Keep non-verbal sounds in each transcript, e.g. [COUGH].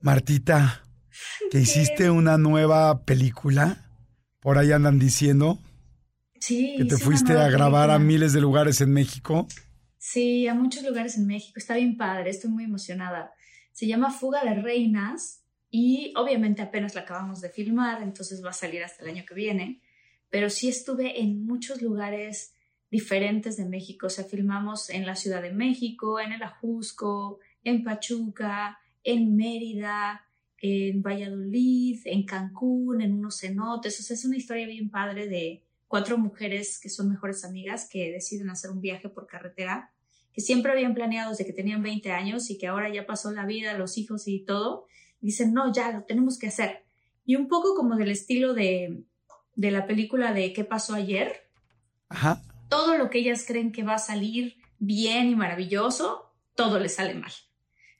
Martita, [LAUGHS] que hiciste una nueva película. Por ahí andan diciendo. Sí. Que te fuiste a grabar a miles de lugares en México. Sí, a muchos lugares en México. Está bien padre, estoy muy emocionada. Se llama Fuga de Reinas y obviamente apenas la acabamos de filmar, entonces va a salir hasta el año que viene. Pero sí estuve en muchos lugares diferentes de México. O sea, filmamos en la Ciudad de México, en el Ajusco, en Pachuca, en Mérida, en Valladolid, en Cancún, en unos cenotes. O sea, es una historia bien padre de cuatro mujeres que son mejores amigas que deciden hacer un viaje por carretera, que siempre habían planeado desde que tenían 20 años y que ahora ya pasó la vida, los hijos y todo. Y dicen, no, ya lo tenemos que hacer. Y un poco como del estilo de, de la película de ¿Qué pasó ayer? Ajá. Todo lo que ellas creen que va a salir bien y maravilloso, todo le sale mal.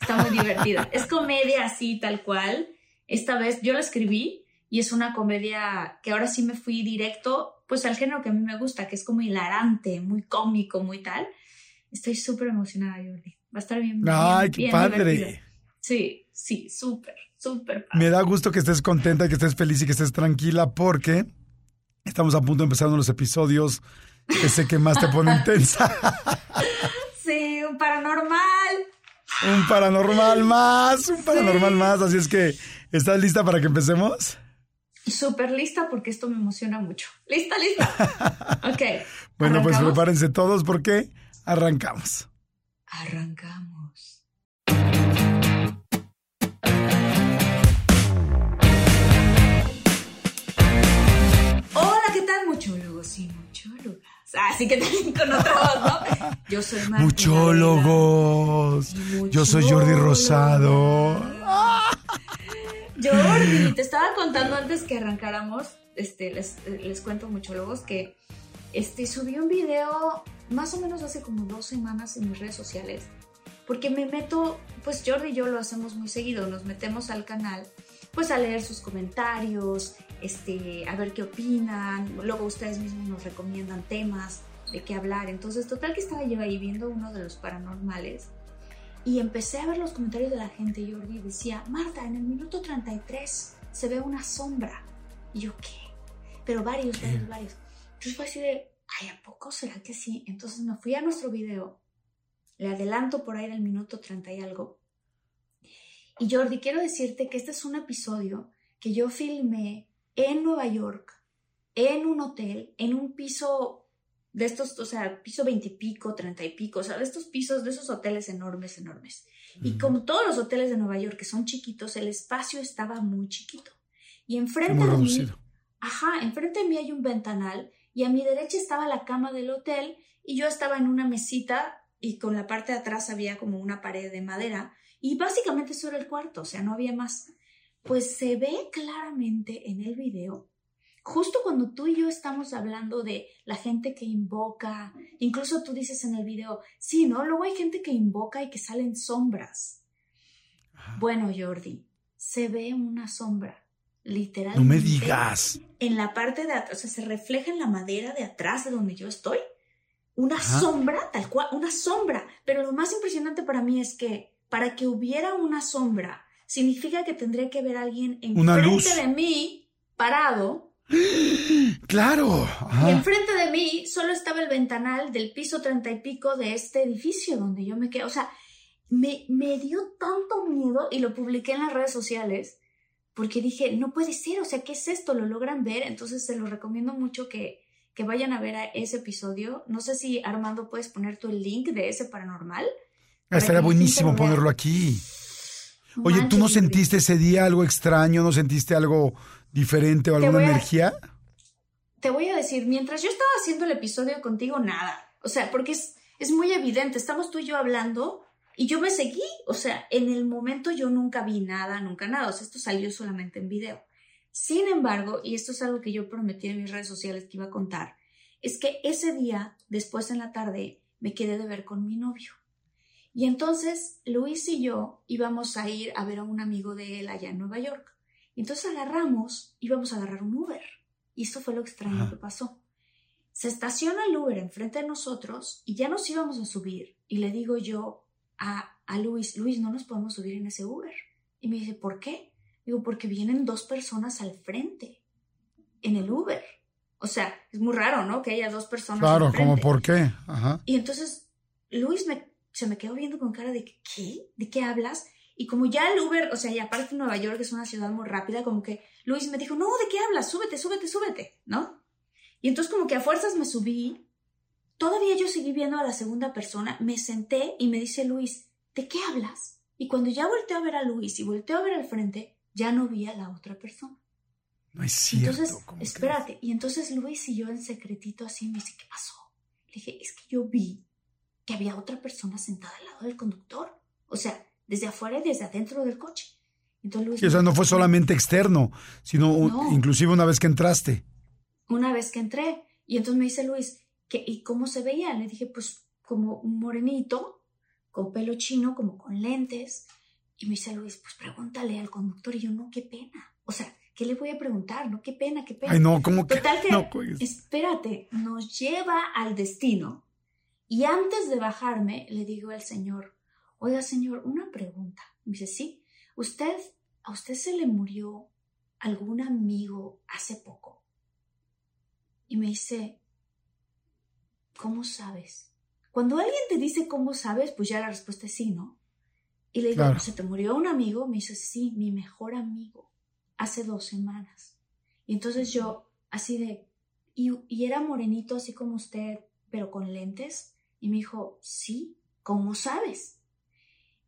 Está muy divertida. es comedia así, tal cual. Esta vez yo la escribí y es una comedia que ahora sí me fui directo, pues al género que a mí me gusta, que es como hilarante, muy cómico, muy tal. Estoy súper emocionada, Jordi. Va a estar bien. ¡Ay, qué bien padre! divertida. Sí, sí, súper, súper padre. Me da gusto que estés contenta, que estés feliz y que estés tranquila porque estamos a punto de empezar uno de los episodios que sé que más te ponen [LAUGHS] tensa. Sí, un paranormal. Un paranormal más, un paranormal más. Así es que, ¿estás lista para que empecemos? Súper lista porque esto me emociona mucho. ¿Lista, lista? [LAUGHS] Ok. Bueno, pues prepárense todos porque arrancamos. Arrancamos. Así que también con otra voz, ¿no? [LAUGHS] Yo soy Marta Muchólogos. Yo soy Jordi Rosado. [LAUGHS] Jordi, [LAUGHS] te estaba contando antes que arrancáramos, este, les, les cuento muchólogos que este, subí un video más o menos hace como dos semanas en mis redes sociales, porque me meto, pues Jordi y yo lo hacemos muy seguido, nos metemos al canal, pues a leer sus comentarios, este, a ver qué opinan, luego ustedes mismos nos recomiendan temas de qué hablar, entonces total que estaba yo ahí viendo uno de los paranormales y empecé a ver los comentarios de la gente, Jordi, y decía, Marta, en el minuto 33 se ve una sombra. Y yo, ¿qué? Pero varios, varios, varios. Entonces fue así de, ay, ¿a poco será que sí? Entonces me fui a nuestro video, le adelanto por ahí del minuto 30 y algo. Y Jordi, quiero decirte que este es un episodio que yo filmé en Nueva York, en un hotel, en un piso de estos, o sea, piso veintipico, treinta y pico, o sea, de estos pisos, de esos hoteles enormes, enormes. Y como todos los hoteles de Nueva York que son chiquitos, el espacio estaba muy chiquito. Y enfrente de mí, ajá, enfrente de mí hay un ventanal y a mi derecha estaba la cama del hotel y yo estaba en una mesita y con la parte de atrás había como una pared de madera y básicamente eso era el cuarto, o sea, no había más. Pues se ve claramente en el video justo cuando tú y yo estamos hablando de la gente que invoca, incluso tú dices en el video, sí, ¿no? Luego hay gente que invoca y que salen sombras. Bueno, Jordi, se ve una sombra, literalmente. No me digas. En la parte de atrás, o sea, se refleja en la madera de atrás de donde yo estoy. Una Ajá. sombra, tal cual, una sombra. Pero lo más impresionante para mí es que para que hubiera una sombra, significa que tendría que haber alguien Una enfrente de mí, parado, Claro. y Ajá. enfrente de mí solo estaba el ventanal del piso treinta y pico de este edificio donde yo me quedé. O sea, me, me dio tanto miedo y lo publiqué en las redes sociales porque dije, no puede ser, o sea, ¿qué es esto? ¿Lo logran ver? Entonces se lo recomiendo mucho que, que vayan a ver a ese episodio. No sé si Armando puedes poner tu link de ese paranormal. Ah, estaría buenísimo ponerlo aquí. Oye, ¿tú no sentiste ese día algo extraño? ¿No sentiste algo diferente o alguna energía? Te voy a decir, mientras yo estaba haciendo el episodio contigo, nada. O sea, porque es, es muy evidente. Estamos tú y yo hablando y yo me seguí, o sea, en el momento yo nunca vi nada, nunca nada, o sea, esto salió solamente en video. Sin embargo, y esto es algo que yo prometí en mis redes sociales que iba a contar, es que ese día, después en la tarde, me quedé de ver con mi novio. Y entonces Luis y yo íbamos a ir a ver a un amigo de él allá en Nueva York. Y entonces agarramos, íbamos a agarrar un Uber. Y esto fue lo extraño que pasó. Se estaciona el Uber enfrente de nosotros y ya nos íbamos a subir. Y le digo yo, a, Luis, Luis, no nos podemos subir en ese Uber. Y me dice, ¿por qué? Digo, porque vienen dos personas al frente, en el Uber. O sea, es muy raro, ¿no? Que haya dos personas. Claro, ¿cómo por qué? Ajá. Y entonces Luis me, se me quedó viendo con cara de, ¿qué? ¿De qué hablas? Y como ya el Uber, o sea, y aparte Nueva York es una ciudad muy rápida, como que Luis me dijo, no, ¿de qué hablas? Súbete, súbete, súbete, ¿no? Y entonces como que a fuerzas me subí Todavía yo seguí viendo a la segunda persona, me senté y me dice Luis, ¿de qué hablas? Y cuando ya volteé a ver a Luis y volteé a ver al frente, ya no vi a la otra persona. No es cierto. Entonces, espérate. Y entonces Luis y yo en secretito así me dice, ¿qué pasó? Le dije, es que yo vi que había otra persona sentada al lado del conductor. O sea, desde afuera y desde adentro del coche. Entonces Luis... o no fue solamente externo, sino inclusive una vez que entraste. Una vez que entré. Y entonces me dice Luis, ¿y cómo se veía? Le dije, pues como un morenito, con pelo chino, como con lentes. Y me dice Luis, pues pregúntale al conductor. Y yo, no, qué pena. O sea, ¿qué le voy a preguntar? No, qué pena, qué pena. Ay, no, ¿cómo que? Total que, no, pues. espérate, nos lleva al destino. Y antes de bajarme, le digo al señor, oiga, señor, una pregunta. Me dice, sí, usted, a usted se le murió algún amigo hace poco. Y me dice, ¿cómo sabes? Cuando alguien te dice cómo sabes, pues ya la respuesta es sí, ¿no? Y le digo, ¿se te murió un amigo? Me dice, sí, mi mejor amigo, hace dos semanas. Y entonces yo, así de, y, y era morenito así como usted, pero con lentes. Y me dijo, sí, ¿cómo sabes?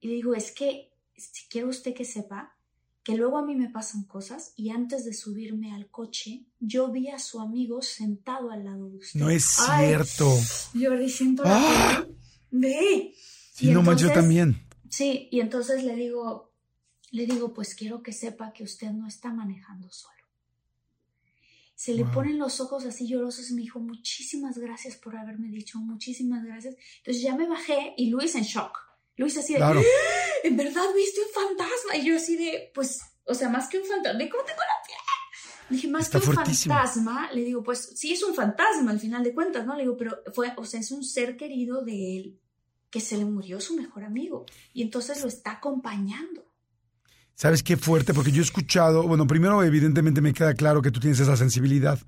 Y le digo, es que, si quiere usted que sepa, que luego a mí me pasan cosas y antes de subirme al coche, yo vi a su amigo sentado al lado de usted. No es cierto. yo le siento la ¡Ah! Ve. Sí, no yo también. Sí, y entonces le digo, le digo, pues quiero que sepa que usted no está manejando solo. Se le ponen los ojos así llorosos y me dijo, muchísimas gracias por haberme dicho, muchísimas gracias. Entonces ya me bajé y Luis en shock. Luis así de, ¡Ah! ¿en verdad viste un fantasma? Y yo así de, pues, o sea, más que un fantasma, ¿de cómo tengo la piel? dije, más que un fantasma, le digo, pues sí es un fantasma al final de cuentas, ¿no? Le digo, pero fue, o sea, es un ser querido de él que se le murió su mejor amigo y entonces lo está acompañando. ¿Sabes qué fuerte? Porque yo he escuchado, bueno, primero evidentemente me queda claro que tú tienes esa sensibilidad.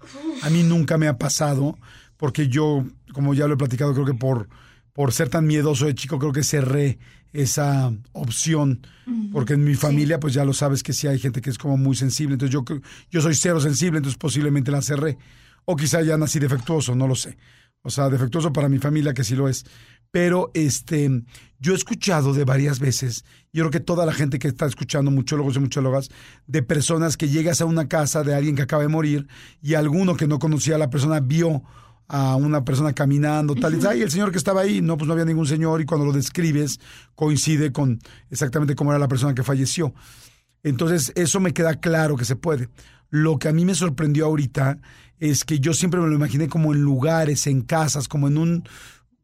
A mí nunca me ha pasado, porque yo, como ya lo he platicado, creo que por por ser tan miedoso de chico, creo que cerré esa opción, porque en mi familia, pues ya lo sabes que sí hay gente que es como muy sensible, entonces yo, yo soy cero sensible, entonces posiblemente la cerré, o quizá ya nací defectuoso, no lo sé, o sea, defectuoso para mi familia que sí lo es, pero este, yo he escuchado de varias veces, yo creo que toda la gente que está escuchando, muchólogos y muchólogas, de personas que llegas a una casa de alguien que acaba de morir y alguno que no conocía a la persona vio a una persona caminando, tal, y y el señor que estaba ahí, no, pues no había ningún señor, y cuando lo describes coincide con exactamente cómo era la persona que falleció. Entonces, eso me queda claro que se puede. Lo que a mí me sorprendió ahorita es que yo siempre me lo imaginé como en lugares, en casas, como en un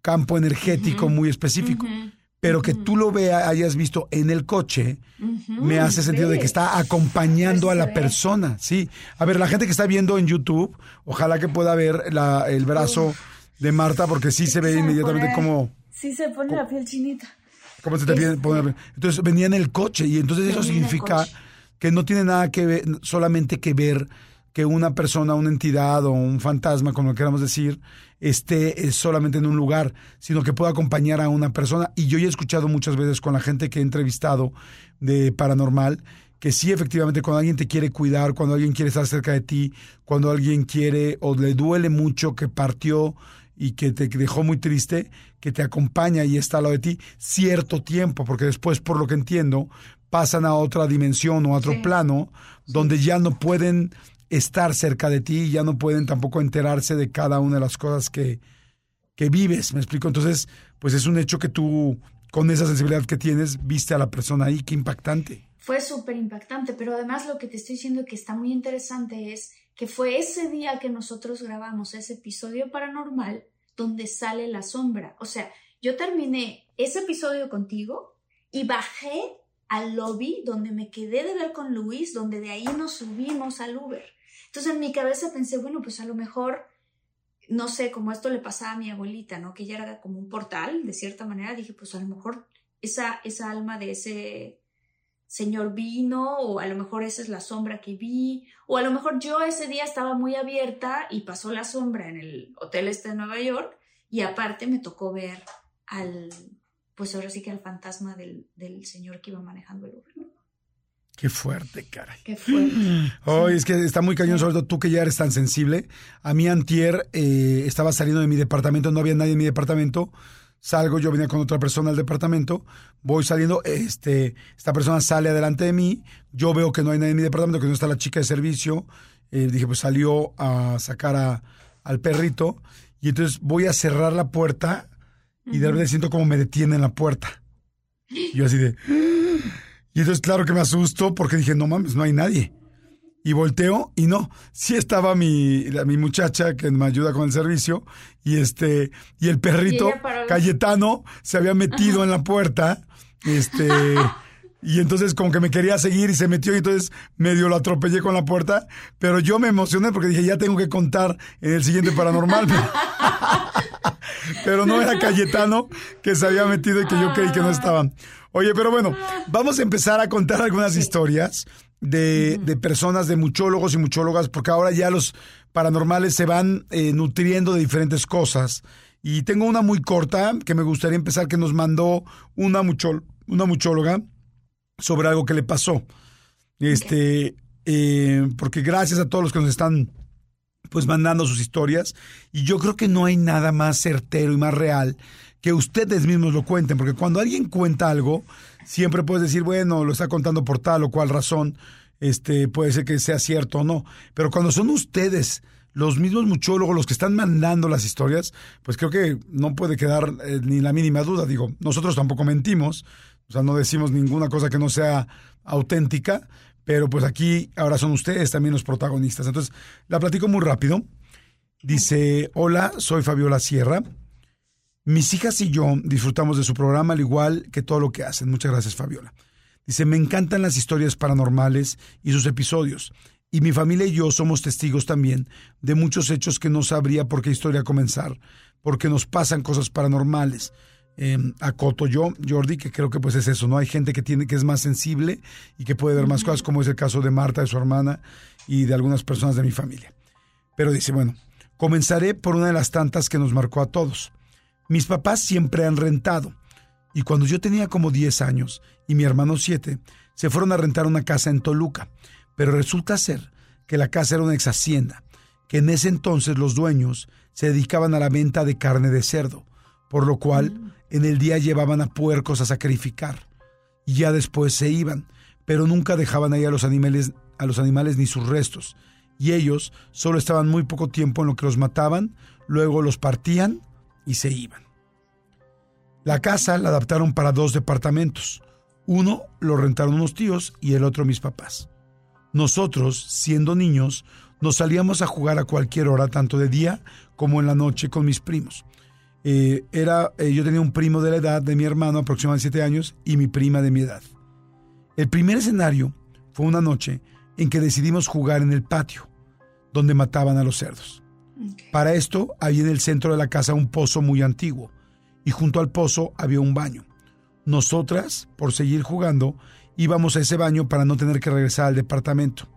campo energético muy específico pero que tú lo veas, hayas visto en el coche, me hace sentido de que está acompañando a la persona, sí. A ver, la gente que está viendo en YouTube, ojalá que pueda ver la, el brazo de Marta, porque sí se ve inmediatamente como... Sí se pone la piel chinita. ¿Cómo se te este, pone Entonces venía en el coche y entonces eso significa que no tiene nada que ver, solamente que ver que una persona, una entidad o un fantasma, como lo queramos decir, esté eh, solamente en un lugar, sino que pueda acompañar a una persona. Y yo ya he escuchado muchas veces con la gente que he entrevistado de paranormal, que sí, efectivamente, cuando alguien te quiere cuidar, cuando alguien quiere estar cerca de ti, cuando alguien quiere o le duele mucho que partió y que te dejó muy triste, que te acompaña y está al lado de ti cierto tiempo, porque después, por lo que entiendo, pasan a otra dimensión o a otro plano donde ya no pueden estar cerca de ti y ya no pueden tampoco enterarse de cada una de las cosas que, que vives, ¿me explico? Entonces, pues es un hecho que tú, con esa sensibilidad que tienes, viste a la persona ahí, qué impactante. Fue súper impactante, pero además lo que te estoy diciendo que está muy interesante es que fue ese día que nosotros grabamos ese episodio paranormal donde sale la sombra. O sea, yo terminé ese episodio contigo y bajé al lobby donde me quedé de ver con Luis, donde de ahí nos subimos al Uber. Entonces en mi cabeza pensé, bueno, pues a lo mejor, no sé, como esto le pasaba a mi abuelita, ¿no? Que ella era como un portal, de cierta manera, dije, pues a lo mejor esa, esa alma de ese señor vino, o a lo mejor esa es la sombra que vi, o a lo mejor yo ese día estaba muy abierta y pasó la sombra en el hotel este de Nueva York, y aparte me tocó ver al, pues ahora sí que al fantasma del, del señor que iba manejando el Uber. Qué fuerte, caray. Qué fuerte. Oh, es que está muy cañón, sobre todo tú que ya eres tan sensible. A mí antier eh, estaba saliendo de mi departamento, no había nadie en mi departamento. Salgo, yo venía con otra persona al departamento, voy saliendo, este, esta persona sale adelante de mí, yo veo que no hay nadie en mi departamento, que no está la chica de servicio. Eh, dije, pues salió a sacar a, al perrito. Y entonces voy a cerrar la puerta y de repente siento como me detiene en la puerta. Y yo así de... Y entonces claro que me asustó porque dije, no mames, no hay nadie. Y volteo y no, sí estaba mi, mi muchacha que me ayuda con el servicio y este y el perrito Cayetano se había metido en la puerta, este y entonces como que me quería seguir y se metió y entonces medio lo atropellé con la puerta, pero yo me emocioné porque dije, ya tengo que contar en el siguiente paranormal. [LAUGHS] [LAUGHS] pero no era Cayetano que se había metido y que yo creí que no estaban. Oye, pero bueno, vamos a empezar a contar algunas historias de, de, personas, de muchólogos y muchólogas, porque ahora ya los paranormales se van eh, nutriendo de diferentes cosas. Y tengo una muy corta que me gustaría empezar, que nos mandó una, muchol una muchóloga sobre algo que le pasó. Este, eh, porque gracias a todos los que nos están pues mandando sus historias, y yo creo que no hay nada más certero y más real que ustedes mismos lo cuenten, porque cuando alguien cuenta algo, siempre puedes decir, bueno, lo está contando por tal o cual razón, este, puede ser que sea cierto o no, pero cuando son ustedes los mismos muchólogos los que están mandando las historias, pues creo que no puede quedar eh, ni la mínima duda, digo, nosotros tampoco mentimos, o sea, no decimos ninguna cosa que no sea auténtica, pero pues aquí ahora son ustedes también los protagonistas. Entonces, la platico muy rápido. Dice, hola, soy Fabiola Sierra. Mis hijas y yo disfrutamos de su programa al igual que todo lo que hacen. Muchas gracias, Fabiola. Dice, me encantan las historias paranormales y sus episodios. Y mi familia y yo somos testigos también de muchos hechos que no sabría por qué historia comenzar, porque nos pasan cosas paranormales. Eh, acoto yo, Jordi, que creo que pues es eso, ¿no? Hay gente que tiene que es más sensible y que puede ver más cosas, como es el caso de Marta, de su hermana y de algunas personas de mi familia. Pero dice, bueno, comenzaré por una de las tantas que nos marcó a todos. Mis papás siempre han rentado. Y cuando yo tenía como 10 años y mi hermano 7, se fueron a rentar una casa en Toluca. Pero resulta ser que la casa era una ex hacienda, que en ese entonces los dueños se dedicaban a la venta de carne de cerdo, por lo cual mm. En el día llevaban a puercos a sacrificar. Y ya después se iban, pero nunca dejaban ahí a los animales, a los animales ni sus restos. Y ellos solo estaban muy poco tiempo en lo que los mataban, luego los partían y se iban. La casa la adaptaron para dos departamentos. Uno lo rentaron unos tíos y el otro mis papás. Nosotros, siendo niños, nos salíamos a jugar a cualquier hora, tanto de día como en la noche con mis primos. Eh, era, eh, yo tenía un primo de la edad de mi hermano, aproximadamente siete años, y mi prima de mi edad. El primer escenario fue una noche en que decidimos jugar en el patio, donde mataban a los cerdos. Para esto había en el centro de la casa un pozo muy antiguo y junto al pozo había un baño. Nosotras, por seguir jugando, íbamos a ese baño para no tener que regresar al departamento.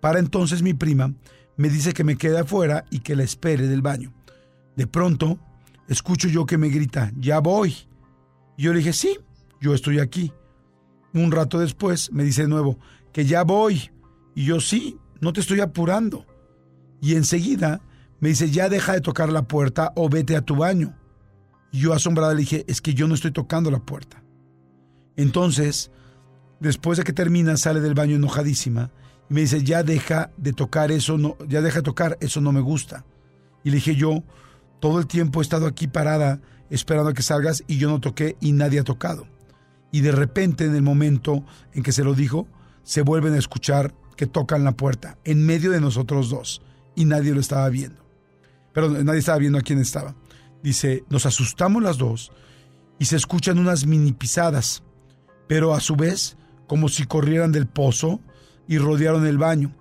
Para entonces mi prima me dice que me quede afuera y que la espere del baño. De pronto, escucho yo que me grita, ya voy. Y yo le dije, sí, yo estoy aquí. Un rato después me dice de nuevo, que ya voy. Y yo, sí, no te estoy apurando. Y enseguida me dice, ya deja de tocar la puerta o vete a tu baño. Y yo asombrada le dije, es que yo no estoy tocando la puerta. Entonces, después de que termina, sale del baño enojadísima y me dice, ya deja de tocar eso, no, ya deja de tocar, eso no me gusta. Y le dije yo, todo el tiempo he estado aquí parada esperando a que salgas y yo no toqué y nadie ha tocado. Y de repente, en el momento en que se lo dijo, se vuelven a escuchar que tocan la puerta, en medio de nosotros dos, y nadie lo estaba viendo. Pero nadie estaba viendo a quién estaba. Dice, nos asustamos las dos y se escuchan unas mini pisadas, pero a su vez como si corrieran del pozo y rodearon el baño,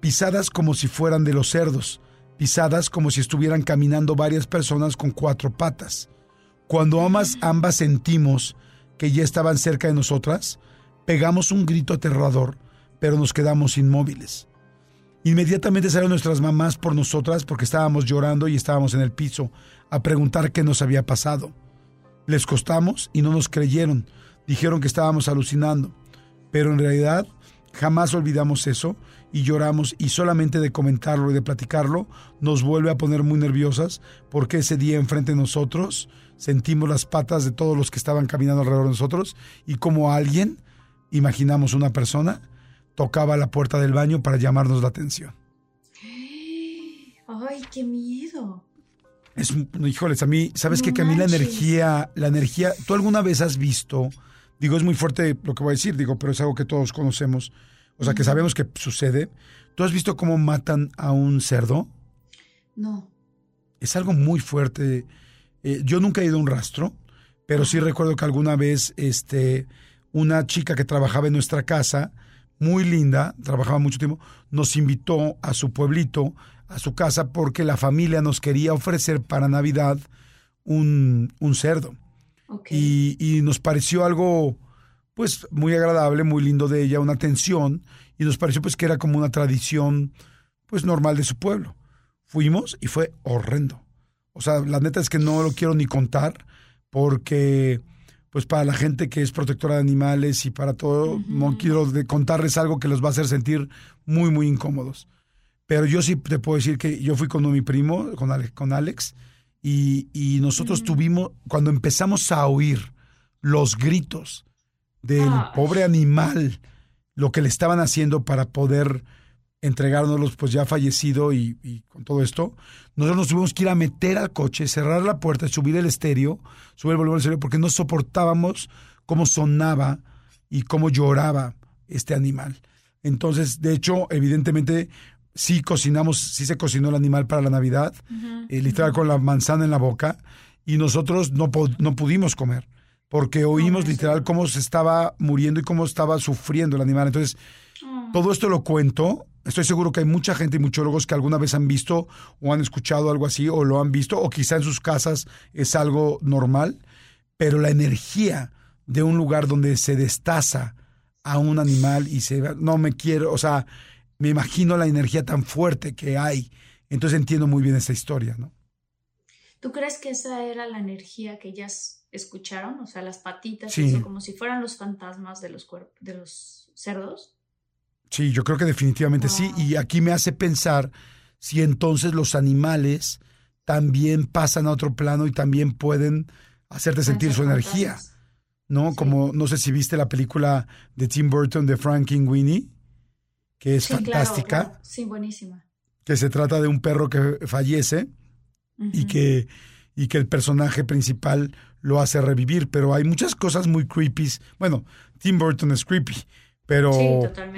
pisadas como si fueran de los cerdos, pisadas como si estuvieran caminando varias personas con cuatro patas. Cuando ambas, ambas sentimos que ya estaban cerca de nosotras, pegamos un grito aterrador, pero nos quedamos inmóviles. Inmediatamente salieron nuestras mamás por nosotras porque estábamos llorando y estábamos en el piso a preguntar qué nos había pasado. Les costamos y no nos creyeron. Dijeron que estábamos alucinando. Pero en realidad jamás olvidamos eso y lloramos y solamente de comentarlo y de platicarlo nos vuelve a poner muy nerviosas porque ese día enfrente de nosotros sentimos las patas de todos los que estaban caminando alrededor de nosotros y como alguien, imaginamos una persona, tocaba la puerta del baño para llamarnos la atención. Ay, qué miedo. Es, híjoles, a mí, ¿sabes qué? Que a mí la energía, la energía, ¿tú alguna vez has visto, digo, es muy fuerte lo que voy a decir, digo, pero es algo que todos conocemos, o sea, que sabemos que sucede. ¿Tú has visto cómo matan a un cerdo? No. Es algo muy fuerte. Eh, yo nunca he ido a un rastro, pero sí recuerdo que alguna vez, este, una chica que trabajaba en nuestra casa, muy linda, trabajaba mucho tiempo, nos invitó a su pueblito, a su casa, porque la familia nos quería ofrecer para Navidad un, un cerdo. Y, y, nos pareció algo, pues, muy agradable, muy lindo de ella, una atención, y nos pareció, pues, que era como una tradición, pues, normal de su pueblo. Fuimos y fue horrendo. O sea, la neta es que no lo quiero ni contar, porque pues para la gente que es protectora de animales y para todo, no quiero contarles algo que los va a hacer sentir muy, muy incómodos. Pero yo sí te puedo decir que yo fui con mi primo, con Alex, con Alex y, y, nosotros tuvimos, cuando empezamos a oír los gritos del pobre animal, lo que le estaban haciendo para poder entregárnoslos, pues ya fallecido y, y, con todo esto, nosotros nos tuvimos que ir a meter al coche, cerrar la puerta, subir el estéreo, subir el volumen del estéreo, porque no soportábamos cómo sonaba y cómo lloraba este animal. Entonces, de hecho, evidentemente, sí cocinamos, sí se cocinó el animal para la Navidad, eh, literal con la manzana en la boca, y nosotros no, no pudimos comer, porque oímos literal cómo se estaba muriendo y cómo estaba sufriendo el animal. Entonces, ah. todo esto lo cuento Estoy seguro que hay mucha gente y muchólogos que alguna vez han visto o han escuchado algo así o lo han visto o quizá en sus casas es algo normal, pero la energía de un lugar donde se destaza a un animal y se no me quiero, o sea, me imagino la energía tan fuerte que hay. Entonces entiendo muy bien esa historia, ¿no? ¿Tú crees que esa era la energía que ellas escucharon? O sea, las patitas, como si fueran los fantasmas de los, de los cerdos. Sí, yo creo que definitivamente sí. Y aquí me hace pensar si entonces los animales también pasan a otro plano y también pueden hacerte sentir su energía. ¿No? Como, no sé si viste la película de Tim Burton de Winnie, que es fantástica. Sí, buenísima. Que se trata de un perro que fallece y, que, y que el personaje principal lo hace revivir. Pero hay muchas cosas muy creepy. Bueno, Tim Burton es creepy pero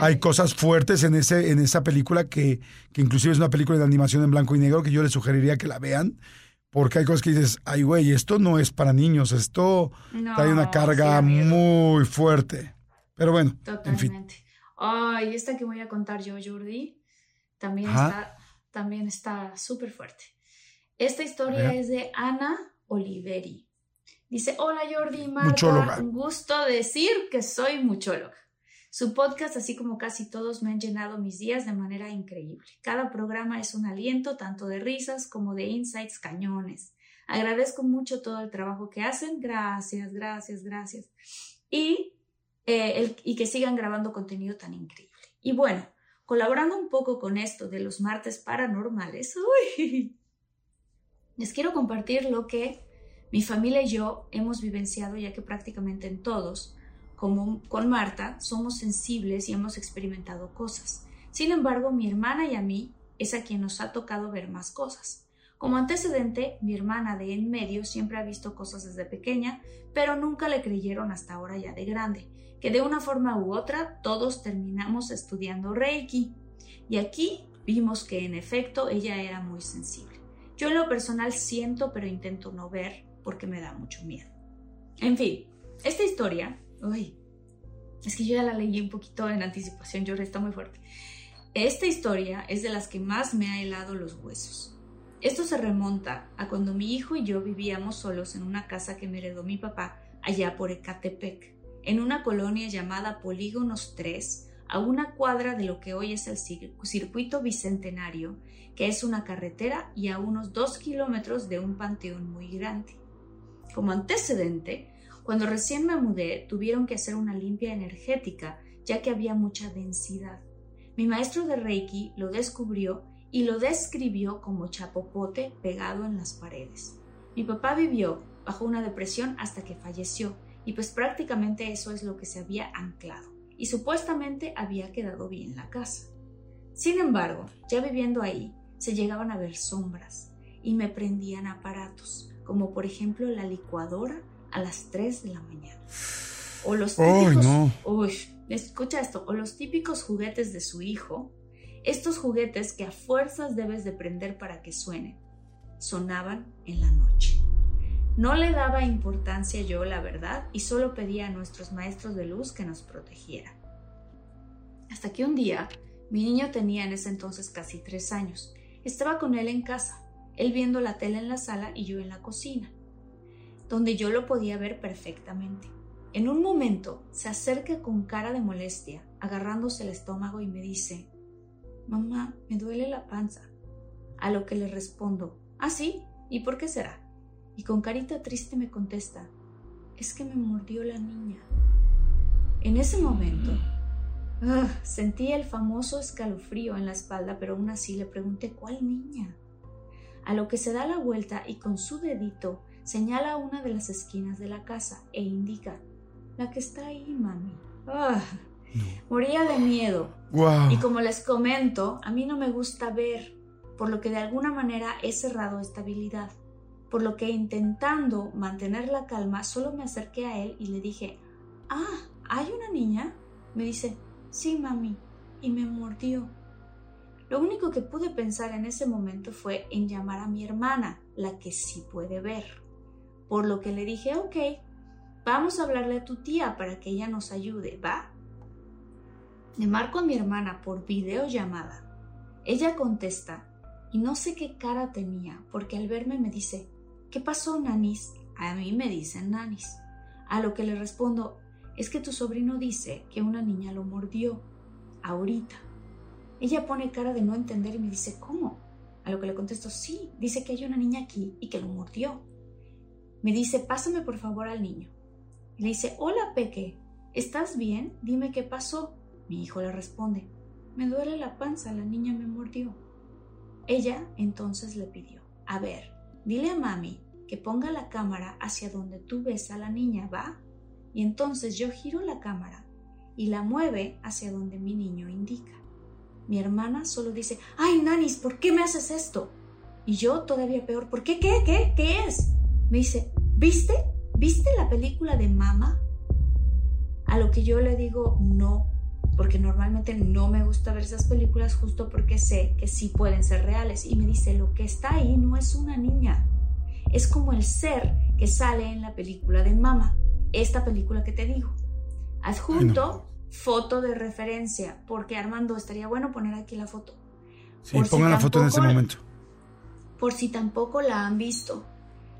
hay cosas fuertes en ese en esa película que, que inclusive es una película de animación en blanco y negro que yo les sugeriría que la vean porque hay cosas que dices, ay güey, esto no es para niños, esto hay una carga muy fuerte. Pero bueno, en fin. Ay, esta que voy a contar yo, Jordi, también está también está súper fuerte. Esta historia es de Ana Oliveri. Dice, hola Jordi Marta, un gusto decir que soy muchóloga. Su podcast, así como casi todos, me han llenado mis días de manera increíble. Cada programa es un aliento tanto de risas como de insights cañones. Agradezco mucho todo el trabajo que hacen. Gracias, gracias, gracias. Y, eh, y que sigan grabando contenido tan increíble. Y bueno, colaborando un poco con esto de los martes paranormales, [LAUGHS] les quiero compartir lo que mi familia y yo hemos vivenciado, ya que prácticamente en todos, como con Marta, somos sensibles y hemos experimentado cosas. Sin embargo, mi hermana y a mí es a quien nos ha tocado ver más cosas. Como antecedente, mi hermana de en medio siempre ha visto cosas desde pequeña, pero nunca le creyeron hasta ahora ya de grande, que de una forma u otra todos terminamos estudiando Reiki. Y aquí vimos que en efecto ella era muy sensible. Yo en lo personal siento pero intento no ver porque me da mucho miedo. En fin, esta historia, uy, es que yo ya la leí un poquito en anticipación, yo está muy fuerte. Esta historia es de las que más me ha helado los huesos. Esto se remonta a cuando mi hijo y yo vivíamos solos en una casa que me heredó mi papá allá por Ecatepec, en una colonia llamada Polígonos 3, a una cuadra de lo que hoy es el circuito bicentenario, que es una carretera y a unos dos kilómetros de un panteón muy grande. Como antecedente, cuando recién me mudé, tuvieron que hacer una limpia energética, ya que había mucha densidad. Mi maestro de Reiki lo descubrió y lo describió como chapopote pegado en las paredes. Mi papá vivió bajo una depresión hasta que falleció, y pues prácticamente eso es lo que se había anclado, y supuestamente había quedado bien la casa. Sin embargo, ya viviendo ahí, se llegaban a ver sombras, y me prendían aparatos, como por ejemplo la licuadora a las 3 de la mañana. O los típicos, escucha esto, o los típicos juguetes de su hijo, estos juguetes que a fuerzas debes de prender para que suenen, sonaban en la noche. No le daba importancia yo, la verdad, y solo pedía a nuestros maestros de luz que nos protegieran. Hasta que un día, mi niño tenía en ese entonces casi tres años. Estaba con él en casa él viendo la tele en la sala y yo en la cocina, donde yo lo podía ver perfectamente. En un momento se acerca con cara de molestia, agarrándose el estómago y me dice, Mamá, me duele la panza. A lo que le respondo, ¿Ah, sí? ¿Y por qué será? Y con carita triste me contesta, es que me mordió la niña. En ese momento, ah, sentí el famoso escalofrío en la espalda, pero aún así le pregunté, ¿cuál niña? A lo que se da la vuelta y con su dedito señala una de las esquinas de la casa e indica, la que está ahí, mami. Ah, moría de miedo. Y como les comento, a mí no me gusta ver, por lo que de alguna manera he cerrado estabilidad. Por lo que intentando mantener la calma, solo me acerqué a él y le dije, ah, ¿hay una niña? Me dice, sí, mami, y me mordió. Lo único que pude pensar en ese momento fue en llamar a mi hermana, la que sí puede ver. Por lo que le dije, ok, vamos a hablarle a tu tía para que ella nos ayude, ¿va? Le marco a mi hermana por videollamada. Ella contesta y no sé qué cara tenía porque al verme me dice, ¿qué pasó, Nanis? A mí me dicen Nanis. A lo que le respondo, es que tu sobrino dice que una niña lo mordió ahorita. Ella pone cara de no entender y me dice, ¿cómo? A lo que le contesto, sí, dice que hay una niña aquí y que lo mordió. Me dice, pásame por favor al niño. Le dice, hola Peque, ¿estás bien? Dime qué pasó. Mi hijo le responde, me duele la panza, la niña me mordió. Ella entonces le pidió, a ver, dile a mami que ponga la cámara hacia donde tú ves a la niña, ¿va? Y entonces yo giro la cámara y la mueve hacia donde mi niño indica. Mi hermana solo dice, ay, Nanis, ¿por qué me haces esto? Y yo todavía peor, ¿por qué? ¿Qué? ¿Qué? ¿Qué es? Me dice, ¿viste? ¿Viste la película de Mama? A lo que yo le digo, no, porque normalmente no me gusta ver esas películas justo porque sé que sí pueden ser reales. Y me dice, lo que está ahí no es una niña, es como el ser que sale en la película de Mama, esta película que te digo. Adjunto foto de referencia, porque Armando estaría bueno poner aquí la foto. Sí, pongan la foto en ese momento. Por si tampoco la han visto.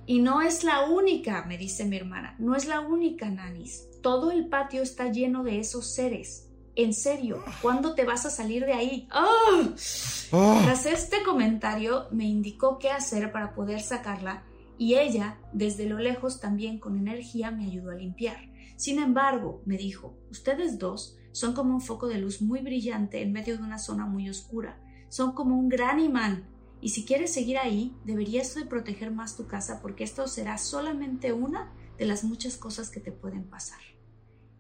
Y no es la única, me dice mi hermana, no es la única, Nanis. Todo el patio está lleno de esos seres. En serio, ¿cuándo te vas a salir de ahí? ¡Ah! Oh. Tras este comentario me indicó qué hacer para poder sacarla y ella, desde lo lejos también con energía, me ayudó a limpiar. Sin embargo, me dijo, ustedes dos son como un foco de luz muy brillante en medio de una zona muy oscura. Son como un gran imán. Y si quieres seguir ahí, deberías de proteger más tu casa porque esto será solamente una de las muchas cosas que te pueden pasar.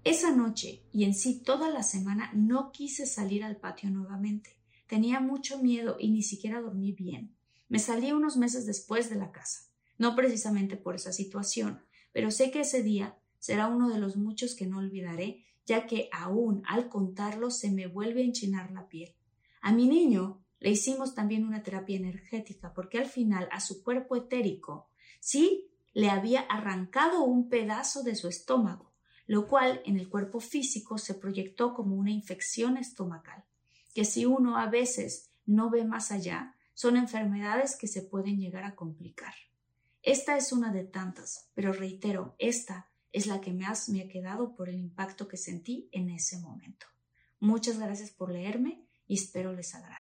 Esa noche y en sí toda la semana no quise salir al patio nuevamente. Tenía mucho miedo y ni siquiera dormí bien. Me salí unos meses después de la casa. No precisamente por esa situación, pero sé que ese día será uno de los muchos que no olvidaré, ya que aún al contarlo se me vuelve a enchinar la piel. A mi niño le hicimos también una terapia energética, porque al final a su cuerpo etérico sí le había arrancado un pedazo de su estómago, lo cual en el cuerpo físico se proyectó como una infección estomacal, que si uno a veces no ve más allá, son enfermedades que se pueden llegar a complicar. Esta es una de tantas, pero reitero, esta es la que más me ha quedado por el impacto que sentí en ese momento. Muchas gracias por leerme y espero les agrade.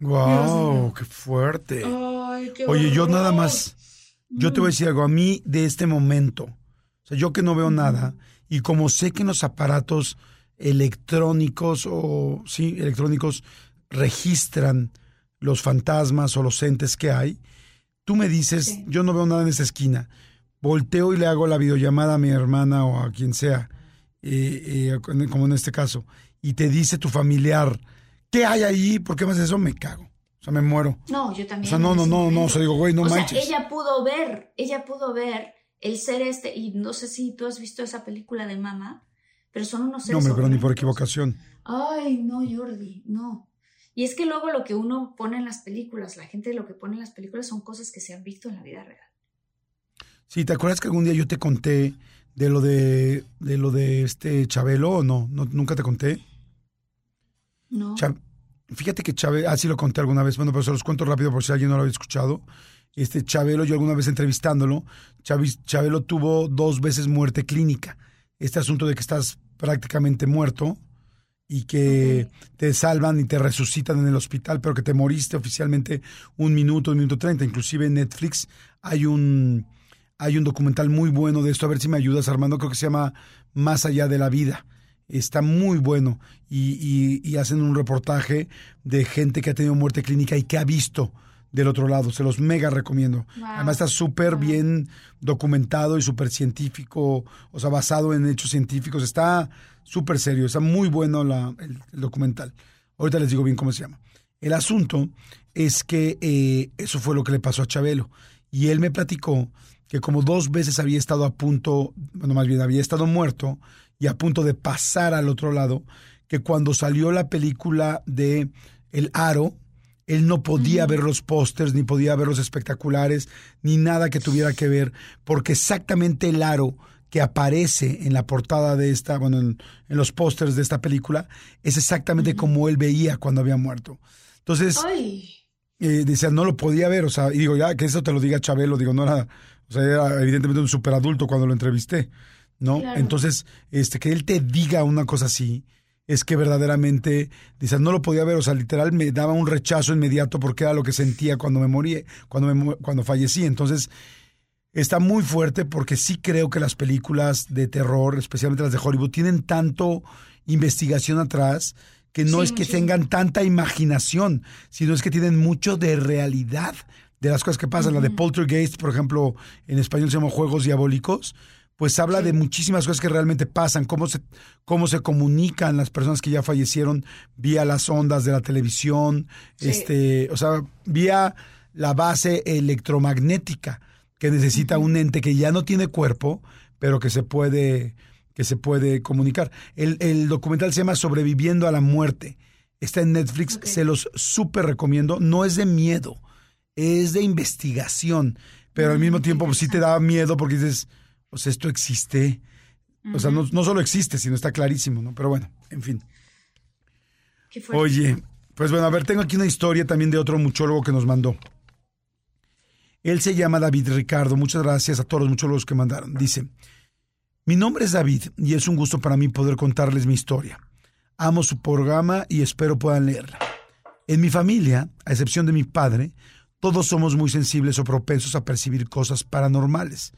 Wow, qué fuerte. Ay, qué Oye, yo nada más, yo te voy a decir algo, a mí de este momento, o sea, yo que no veo nada, y como sé que en los aparatos electrónicos o, sí, electrónicos registran los fantasmas o los entes que hay, tú me dices, Sí. yo no veo nada en esa esquina, volteo y le hago la videollamada a mi hermana o a quien sea, eh, eh, como en este caso, y te dice tu familiar, ¿qué hay ahí? ¿Por qué más eso? Me cago. O sea, me muero. No, yo O también. sea, no, no, no, no, o sea, digo, güey, no o manches. sea, ella pudo ver, ella pudo ver el ser este, y no sé si tú has visto esa película de Mama, pero son unos No, seres me pero ni por equivocación. Ay, no, Jordi, no. Y es que luego lo que uno pone en las películas, la gente lo que pone en las películas son cosas que se han visto en la vida real. Sí, ¿te acuerdas que algún día yo te conté de lo de, de lo de este Chabelo o no? no? ¿Nunca te conté? No. Fíjate que Chabelo, así lo conté alguna vez, bueno, pero se los cuento rápido por si alguien no lo había escuchado. Este Chabelo, yo alguna vez entrevistándolo, Chavis- Chabelo tuvo dos veces muerte clínica. Este asunto de que estás prácticamente muerto y que te salvan y te resucitan en el hospital, pero que te moriste oficialmente un minuto, un minuto treinta. Inclusive en Netflix hay un, hay un documental muy bueno de esto. A ver si me ayudas, Armando. Creo que se llama Más allá de la vida. Está muy bueno y, y- y hacen un reportaje de gente que ha tenido muerte clínica y que ha visto del otro lado. Se los mega recomiendo. Wow. Además está súper Wow. bien documentado y súper científico, o sea, basado en hechos científicos. Está súper serio, está muy bueno la- el, el documental. Ahorita les digo bien cómo se llama. El asunto es que eh, eso fue lo que le pasó a Chabelo. Y él me platicó que como dos veces había estado a punto, bueno, más bien había estado muerto y a punto de pasar al otro lado, que cuando salió la película de El Aro, él no podía ver los pósters, ni podía ver los espectaculares, ni nada que tuviera que ver, porque exactamente el aro que aparece en la portada de esta, bueno, en, en los pósters de esta película, es exactamente como él veía cuando había muerto. Entonces, eh, decía, no lo podía ver, o sea, y digo, ya que eso te lo diga Chabelo, digo, no era, o sea, era evidentemente un superadulto cuando lo entrevisté, ¿no? Claro. Entonces, este, que él te diga una cosa así, es que verdaderamente, dice, no lo podía ver, o sea, literal me daba un rechazo inmediato porque era lo que sentía cuando me morí, cuando, me, cuando fallecí. Entonces, está muy fuerte porque sí creo que las películas de terror, especialmente las de Hollywood, tienen tanto investigación atrás que no Sí, es que muchísimo. tengan tanta imaginación, sino es que tienen mucho de realidad de las cosas que pasan. La de Poltergeist, por ejemplo, en español se llama Juegos Diabólicos, pues habla Sí. de muchísimas cosas que realmente pasan, cómo se, cómo se comunican las personas que ya fallecieron vía las ondas de la televisión, Sí. este, o sea, vía la base electromagnética que necesita un ente que ya no tiene cuerpo, pero que se puede, que se puede comunicar. El, documental se llama Sobreviviendo a la muerte. Está en Netflix, se los súper recomiendo. No es de miedo, es de investigación, pero al mismo mm, tiempo pues, sí te da miedo porque dices, pues esto existe. O sea, no, no, solo existe, sino está clarísimo, ¿no? Pero bueno, en fin. Oye, pues bueno, a ver, tengo aquí una historia también de otro muchólogo que nos mandó. Él se llama David Ricardo. Muchas gracias a todos los muchólogos que mandaron. Dice, mi nombre es David y es un gusto para mí poder contarles mi historia. Amo su programa y espero puedan leerla. En mi familia, a excepción de mi padre, todos somos muy sensibles o propensos a percibir cosas paranormales.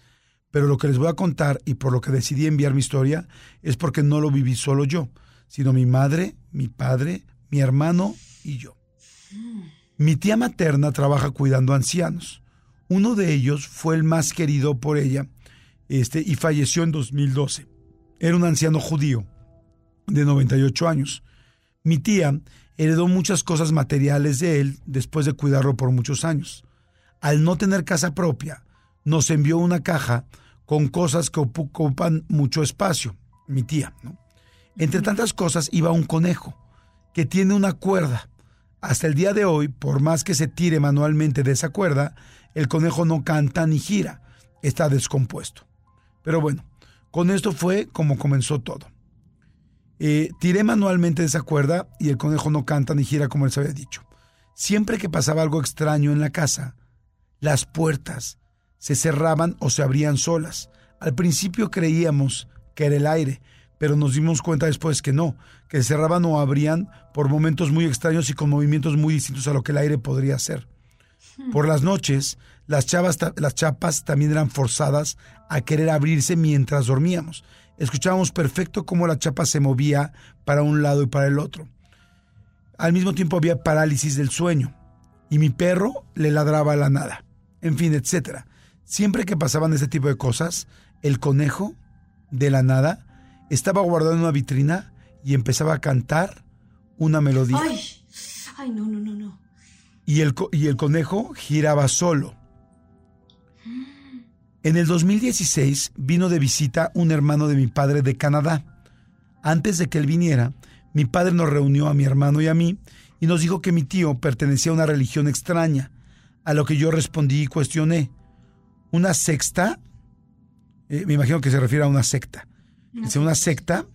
Pero lo que les voy a contar y por lo que decidí enviar mi historia es porque no lo viví solo yo, sino mi madre, mi padre, mi hermano y yo. Mi tía materna trabaja cuidando ancianos. Uno de ellos fue el más querido por ella este, y falleció en 2012. Era un anciano judío de 98 años. Mi tía heredó muchas cosas materiales de él después de cuidarlo por muchos años. Al no tener casa propia, nos envió una caja con cosas que ocupan mucho espacio, mi tía. Entre tantas cosas iba un conejo, que tiene una cuerda. Hasta el día de hoy, por más que se tire manualmente de esa cuerda, el conejo no canta ni gira, está descompuesto. Pero bueno, con esto fue como comenzó todo. Eh, tiré manualmente de esa cuerda y el conejo no canta ni gira como él se había dicho. Siempre que pasaba algo extraño en la casa, las puertas se cerraban o se abrían solas. Al principio creíamos que era el aire, pero nos dimos cuenta después que no, que se cerraban o abrían por momentos muy extraños y con movimientos muy distintos a lo que el aire podría hacer. Hmm. Por las noches, las, chavas, las chapas también eran forzadas a querer abrirse mientras dormíamos. Escuchábamos perfecto cómo la chapa se movía para un lado y para el otro. Al mismo tiempo había parálisis del sueño y mi perro le ladraba a la nada. En fin, etcétera. Siempre que pasaban este tipo de cosas, el conejo, de la nada, estaba guardado en una vitrina y empezaba a cantar una melodía. ¡Ay! ¡Ay, no, no, no, no! Y el, y el conejo giraba solo. En el 2016 vino de visita un hermano de mi padre de Canadá. Antes de que él viniera, mi padre nos reunió a mi hermano y a mí y nos dijo que mi tío pertenecía a una religión extraña, a lo que yo respondí y cuestioné una sexta, eh, me imagino que se refiere a una secta. Dice una secta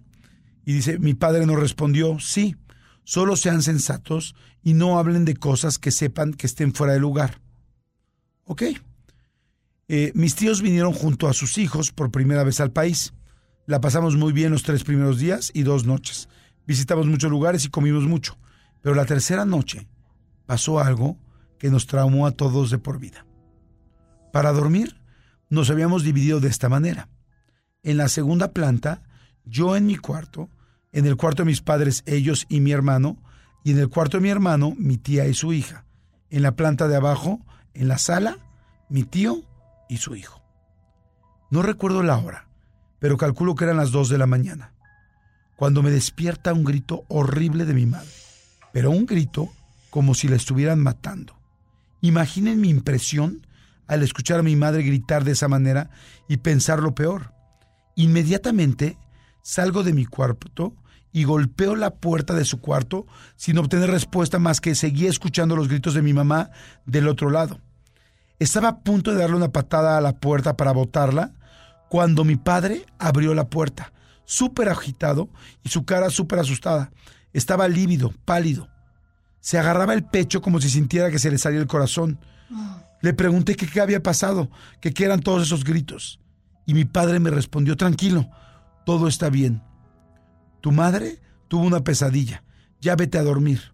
y dice, mi padre no respondió, sí, solo sean sensatos y no hablen de cosas que sepan que estén fuera de lugar. Ok. Eh, mis tíos vinieron junto a sus hijos por primera vez al país. La pasamos muy bien los tres primeros días y dos noches. Visitamos muchos lugares y comimos mucho. Pero la tercera noche pasó algo que nos traumó a todos de por vida. Para dormir, nos habíamos dividido de esta manera. En la segunda planta, yo en mi cuarto, en el cuarto de mis padres, ellos y mi hermano, y en el cuarto de mi hermano, mi tía y su hija. En la planta de abajo, en la sala, mi tío y su hijo. No recuerdo la hora, pero calculo que eran las dos de la mañana, cuando me despierta un grito horrible de mi madre, pero un grito como si la estuvieran matando. Imaginen mi impresión al escuchar a mi madre gritar de esa manera y pensar lo peor. Inmediatamente salgo de mi cuarto y golpeo la puerta de su cuarto sin obtener respuesta más que seguía escuchando los gritos de mi mamá del otro lado. Estaba a punto de darle una patada a la puerta para botarla cuando mi padre abrió la puerta, súper agitado y su cara súper asustada. Estaba lívido, pálido. Se agarraba el pecho como si sintiera que se le salía el corazón. Le pregunté qué había pasado, qué eran todos esos gritos. Y mi padre me respondió, tranquilo, todo está bien. Tu madre tuvo una pesadilla, ya vete a dormir.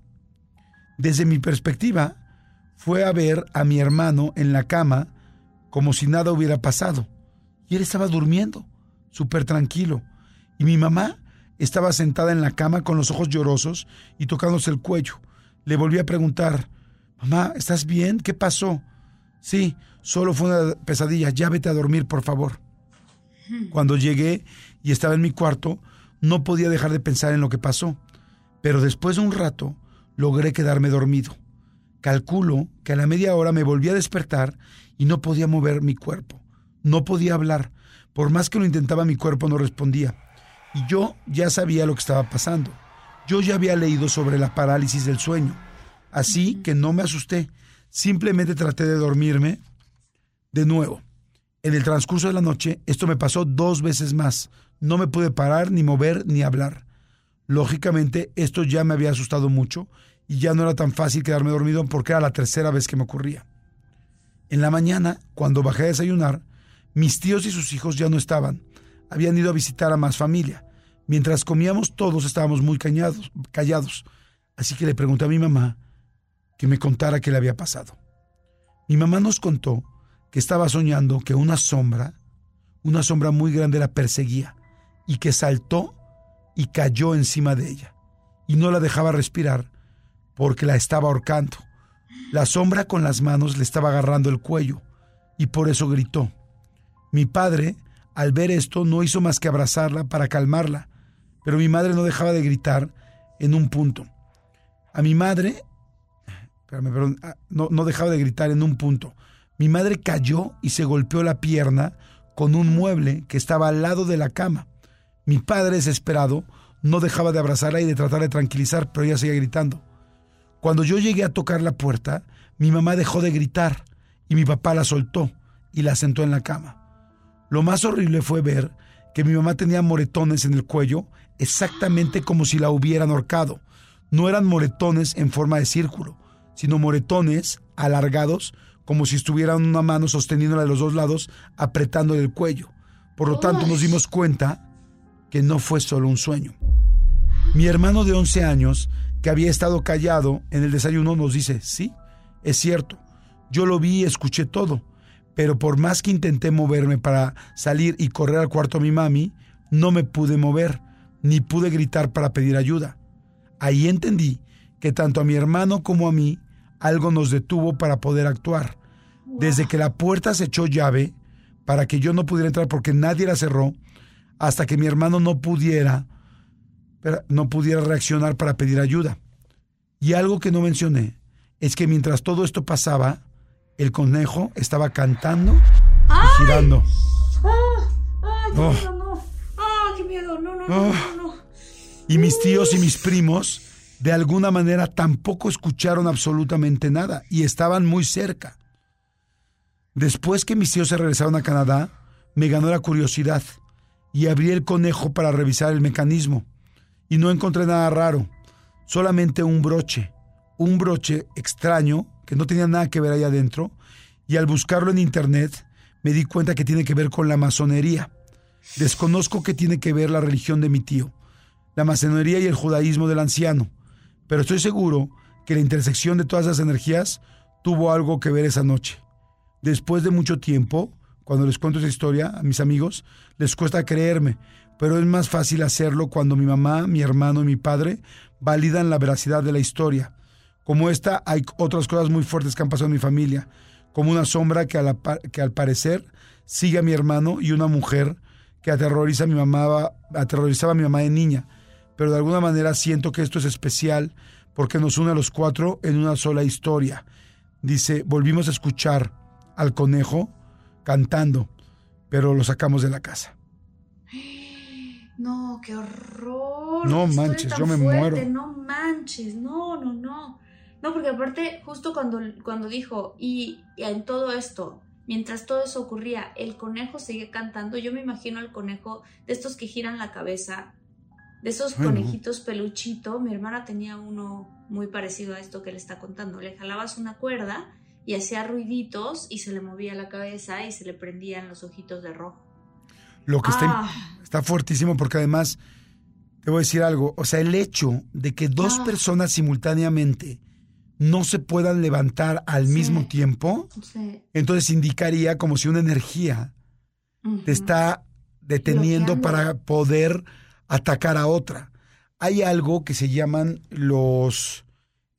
Desde mi perspectiva, fue a ver a mi hermano en la cama como si nada hubiera pasado. Y él estaba durmiendo, súper tranquilo. Y mi mamá estaba sentada en la cama con los ojos llorosos y tocándose el cuello. Le volví a preguntar, mamá, ¿estás bien? ¿Qué pasó? Sí, solo fue una pesadilla, ya vete a dormir, por favor. Cuando llegué y estaba en mi cuarto, no podía dejar de pensar en lo que pasó, pero después de un rato logré quedarme dormido. Calculo que a la media hora me volví a despertar y no podía mover mi cuerpo. No podía hablar. Por más que lo intentaba, mi cuerpo no respondía. Y yo ya sabía lo que estaba pasando. Yo ya había leído sobre la parálisis del sueño. Así que no me asusté. Simplemente traté de dormirme de nuevo. En el transcurso de la noche, esto me pasó dos veces más. No me pude parar, ni mover, ni hablar. Lógicamente, esto ya me había asustado mucho y ya no era tan fácil quedarme dormido porque era la tercera vez que me ocurría. En la mañana, cuando bajé a desayunar, mis tíos y sus hijos ya no estaban. Habían ido a visitar a más familia. Mientras comíamos todos estábamos muy callados, callados. Así que le pregunté a mi mamá que me contara qué le había pasado. Mi mamá nos contó que estaba soñando que una sombra, una sombra muy grande la perseguía y que saltó y cayó encima de ella y no la dejaba respirar porque la estaba ahorcando. La sombra con las manos le estaba agarrando el cuello y por eso gritó. Mi padre, al ver esto, no hizo más que abrazarla para calmarla, pero mi madre no dejaba de gritar en un punto. A mi madre, ah, no, no dejaba de gritar en un punto. Mi madre cayó y se golpeó la pierna con un mueble que estaba al lado de la cama. Mi padre, desesperado, no dejaba de abrazarla y de tratar de tranquilizar, pero ella seguía gritando. Cuando yo llegué a tocar la puerta, mi mamá dejó de gritar y mi papá la soltó y la sentó en la cama. Lo más horrible fue ver que mi mamá tenía moretones en el cuello, exactamente como si la hubieran ahorcado. No eran moretones en forma de círculo, sino moretones alargados, como si estuvieran una mano sosteniéndola de los dos lados, apretándole el cuello. Por lo tanto, nos dimos cuenta que no fue solo un sueño. Mi hermano de 11 años, que había estado callado en el desayuno, nos dice, sí, es cierto, yo lo vi y escuché todo, pero por más que intenté moverme para salir y correr al cuarto a mi mami, no me pude mover, ni pude gritar para pedir ayuda. Ahí entendí que tanto a mi hermano como a mí algo nos detuvo para poder actuar. Desde que la puerta se echó llave, para que yo no pudiera entrar porque nadie la cerró, hasta que mi hermano no pudiera, no pudiera reaccionar para pedir ayuda. Y algo que no mencioné es que mientras todo esto pasaba, el conejo estaba cantando y girando. ¡Qué miedo, no! ¡Qué miedo! No, no, no, no, no. Y mis tíos y mis primos, de alguna manera, tampoco escucharon absolutamente nada y estaban muy cerca. Después que mis tíos se regresaron a Canadá, me ganó la curiosidad y abrí el conejo para revisar el mecanismo. Y no encontré nada raro, solamente un broche, un broche extraño que no tenía nada que ver ahí adentro. Y al buscarlo en internet me di cuenta que tiene que ver con la masonería. Desconozco qué tiene que ver la religión de mi tío, la masonería y el judaísmo del anciano, pero estoy seguro que la intersección de todas esas energías tuvo algo que ver esa noche. Después de mucho tiempo, cuando les cuento esa historia a mis amigos, les cuesta creerme, pero es más fácil hacerlo cuando mi mamá, mi hermano y mi padre validan la veracidad de la historia. Como esta, hay otras cosas muy fuertes que han pasado en mi familia, como una sombra que, al parecer sigue a mi hermano y una mujer que aterroriza a mi mamá, aterrorizaba a mi mamá de niña. Pero de alguna manera siento que esto es especial porque nos une a los cuatro en una sola historia. Dice, volvimos a escuchar al conejo cantando, pero lo sacamos de la casa. [GASPS] No, qué horror. No manches, yo me muero. No manches, no, no, no. No, porque aparte, justo cuando, cuando dijo, y, en todo esto, mientras todo eso ocurría, el conejo sigue cantando, yo me imagino al conejo de estos que giran la cabeza, de esos conejitos peluchito. Mi hermana tenía uno muy parecido a esto que le está contando. Le jalabas una cuerda y hacía ruiditos y se le movía la cabeza y se le prendían los ojitos de rojo. Lo que está, ah. está fuertísimo porque además, te voy a decir algo, o sea, el hecho de que dos ah. personas simultáneamente no se puedan levantar al mismo tiempo, entonces indicaría como si una energía te está deteniendo para poder atacar a otra. Hay algo que se llaman los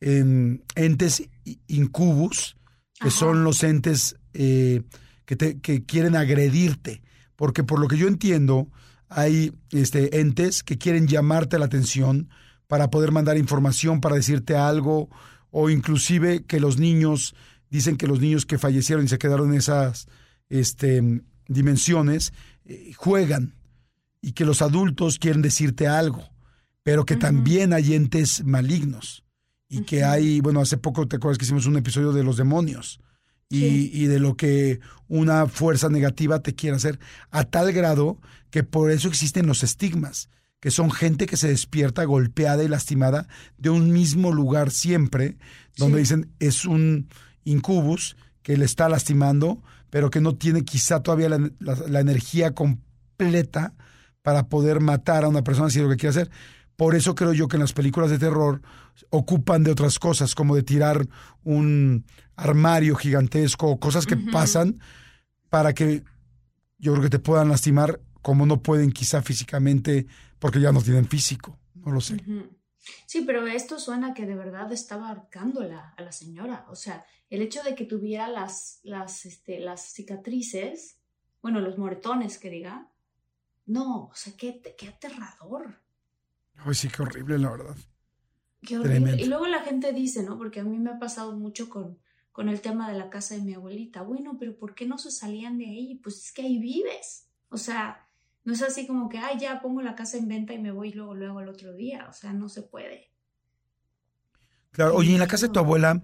em, entes incubus, que son los entes eh, que, te, que quieren agredirte. Porque por lo que yo entiendo, hay este, entes que quieren llamarte la atención para poder mandar información, para decirte algo, o inclusive que los niños, dicen que los niños que fallecieron y se quedaron en esas este, dimensiones, eh, juegan. Y que los adultos quieren decirte algo, pero que también hay entes malignos. Y que hay, bueno, hace poco te acuerdas que hicimos un episodio de los demonios y, de lo que una fuerza negativa te quiere hacer, a tal grado que por eso existen los estigmas, que son gente que se despierta golpeada y lastimada de un mismo lugar siempre, donde dicen es un incubus que le está lastimando, pero que no tiene quizá todavía la, energía completa para poder matar a una persona si es lo que quiere hacer. Por eso creo yo que en las películas de terror ocupan de otras cosas, como de tirar un armario gigantesco, cosas que pasan para que yo creo que te puedan lastimar como no pueden quizá físicamente porque ya no tienen físico, no lo sé. Sí, pero esto suena que de verdad estaba arcándola a la señora. O sea, el hecho de que tuviera las, las, este, las cicatrices, bueno, los moretones que diga, no, o sea, qué, qué aterrador. Ay, sí, qué horrible, la verdad. Qué horrible. Y luego la gente dice, ¿no? Porque a mí me ha pasado mucho con, con el tema de la casa de mi abuelita. Bueno, pero ¿por qué no se salían de ahí? Pues es que ahí vives. O sea, no es así como que, ay, ya pongo la casa en venta y me voy luego, luego el otro día. O sea, no se puede. Claro, oye, en la casa de tu abuela,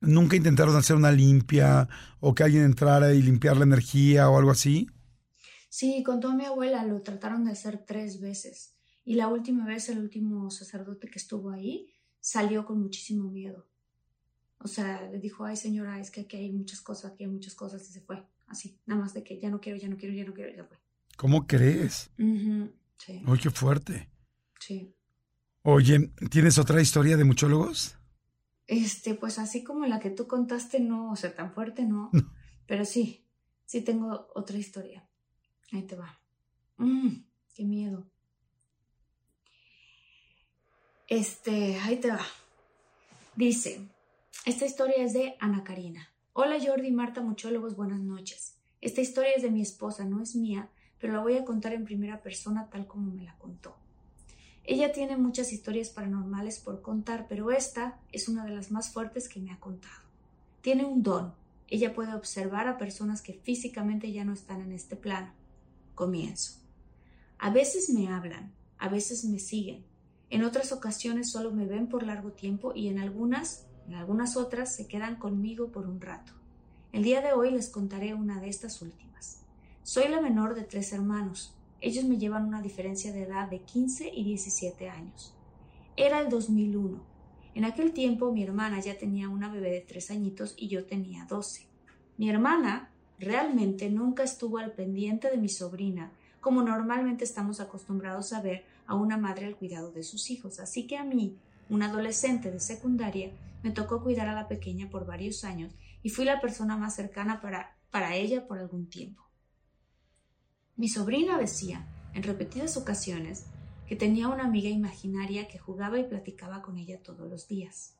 ¿nunca intentaron hacer una limpia o que alguien entrara y limpiar la energía o algo así? Sí, con toda mi abuela lo trataron de hacer tres veces. Y la última vez, el último sacerdote que estuvo ahí salió con muchísimo miedo. O sea, le dijo, ay señora, es que aquí hay muchas cosas, aquí hay muchas cosas y se fue. Así, nada más de que ya no quiero, ya no quiero, ya no quiero, ya fue. ¿Cómo crees? Sí. Oye, qué fuerte. Sí. Oye, ¿tienes otra historia de muchólogos? Este, pues así como la que tú contaste, no, o sea, tan fuerte no. Pero sí, sí tengo otra historia. Ahí te va. Mm, qué miedo. Este, ahí te va. Dice, esta historia es de Ana Karina. Hola Jordi y Marta Muchólogos, buenas noches. Esta historia es de mi esposa, no es mía, pero la voy a contar en primera persona tal como me la contó. Ella tiene muchas historias paranormales por contar, pero esta es una de las más fuertes que me ha contado. Tiene un don. Ella puede observar a personas que físicamente ya no están en este plano. Comienzo. A veces me hablan, a veces me siguen, en otras ocasiones solo me ven por largo tiempo y en algunas, en algunas otras se quedan conmigo por un rato. El día de hoy les contaré una de estas últimas. Soy la menor de tres hermanos. Ellos me llevan una diferencia de edad de 15 y 17 años. Era el 2001. En aquel tiempo mi hermana ya tenía una bebé de tres añitos y yo tenía 12. Mi hermana realmente nunca estuvo al pendiente de mi sobrina, como normalmente estamos acostumbrados a ver a una madre al cuidado de sus hijos. Así que a mí, un adolescente de secundaria, me tocó cuidar a la pequeña por varios años y fui la persona más cercana para, para ella por algún tiempo. Mi sobrina decía, en repetidas ocasiones, que tenía una amiga imaginaria que jugaba y platicaba con ella todos los días.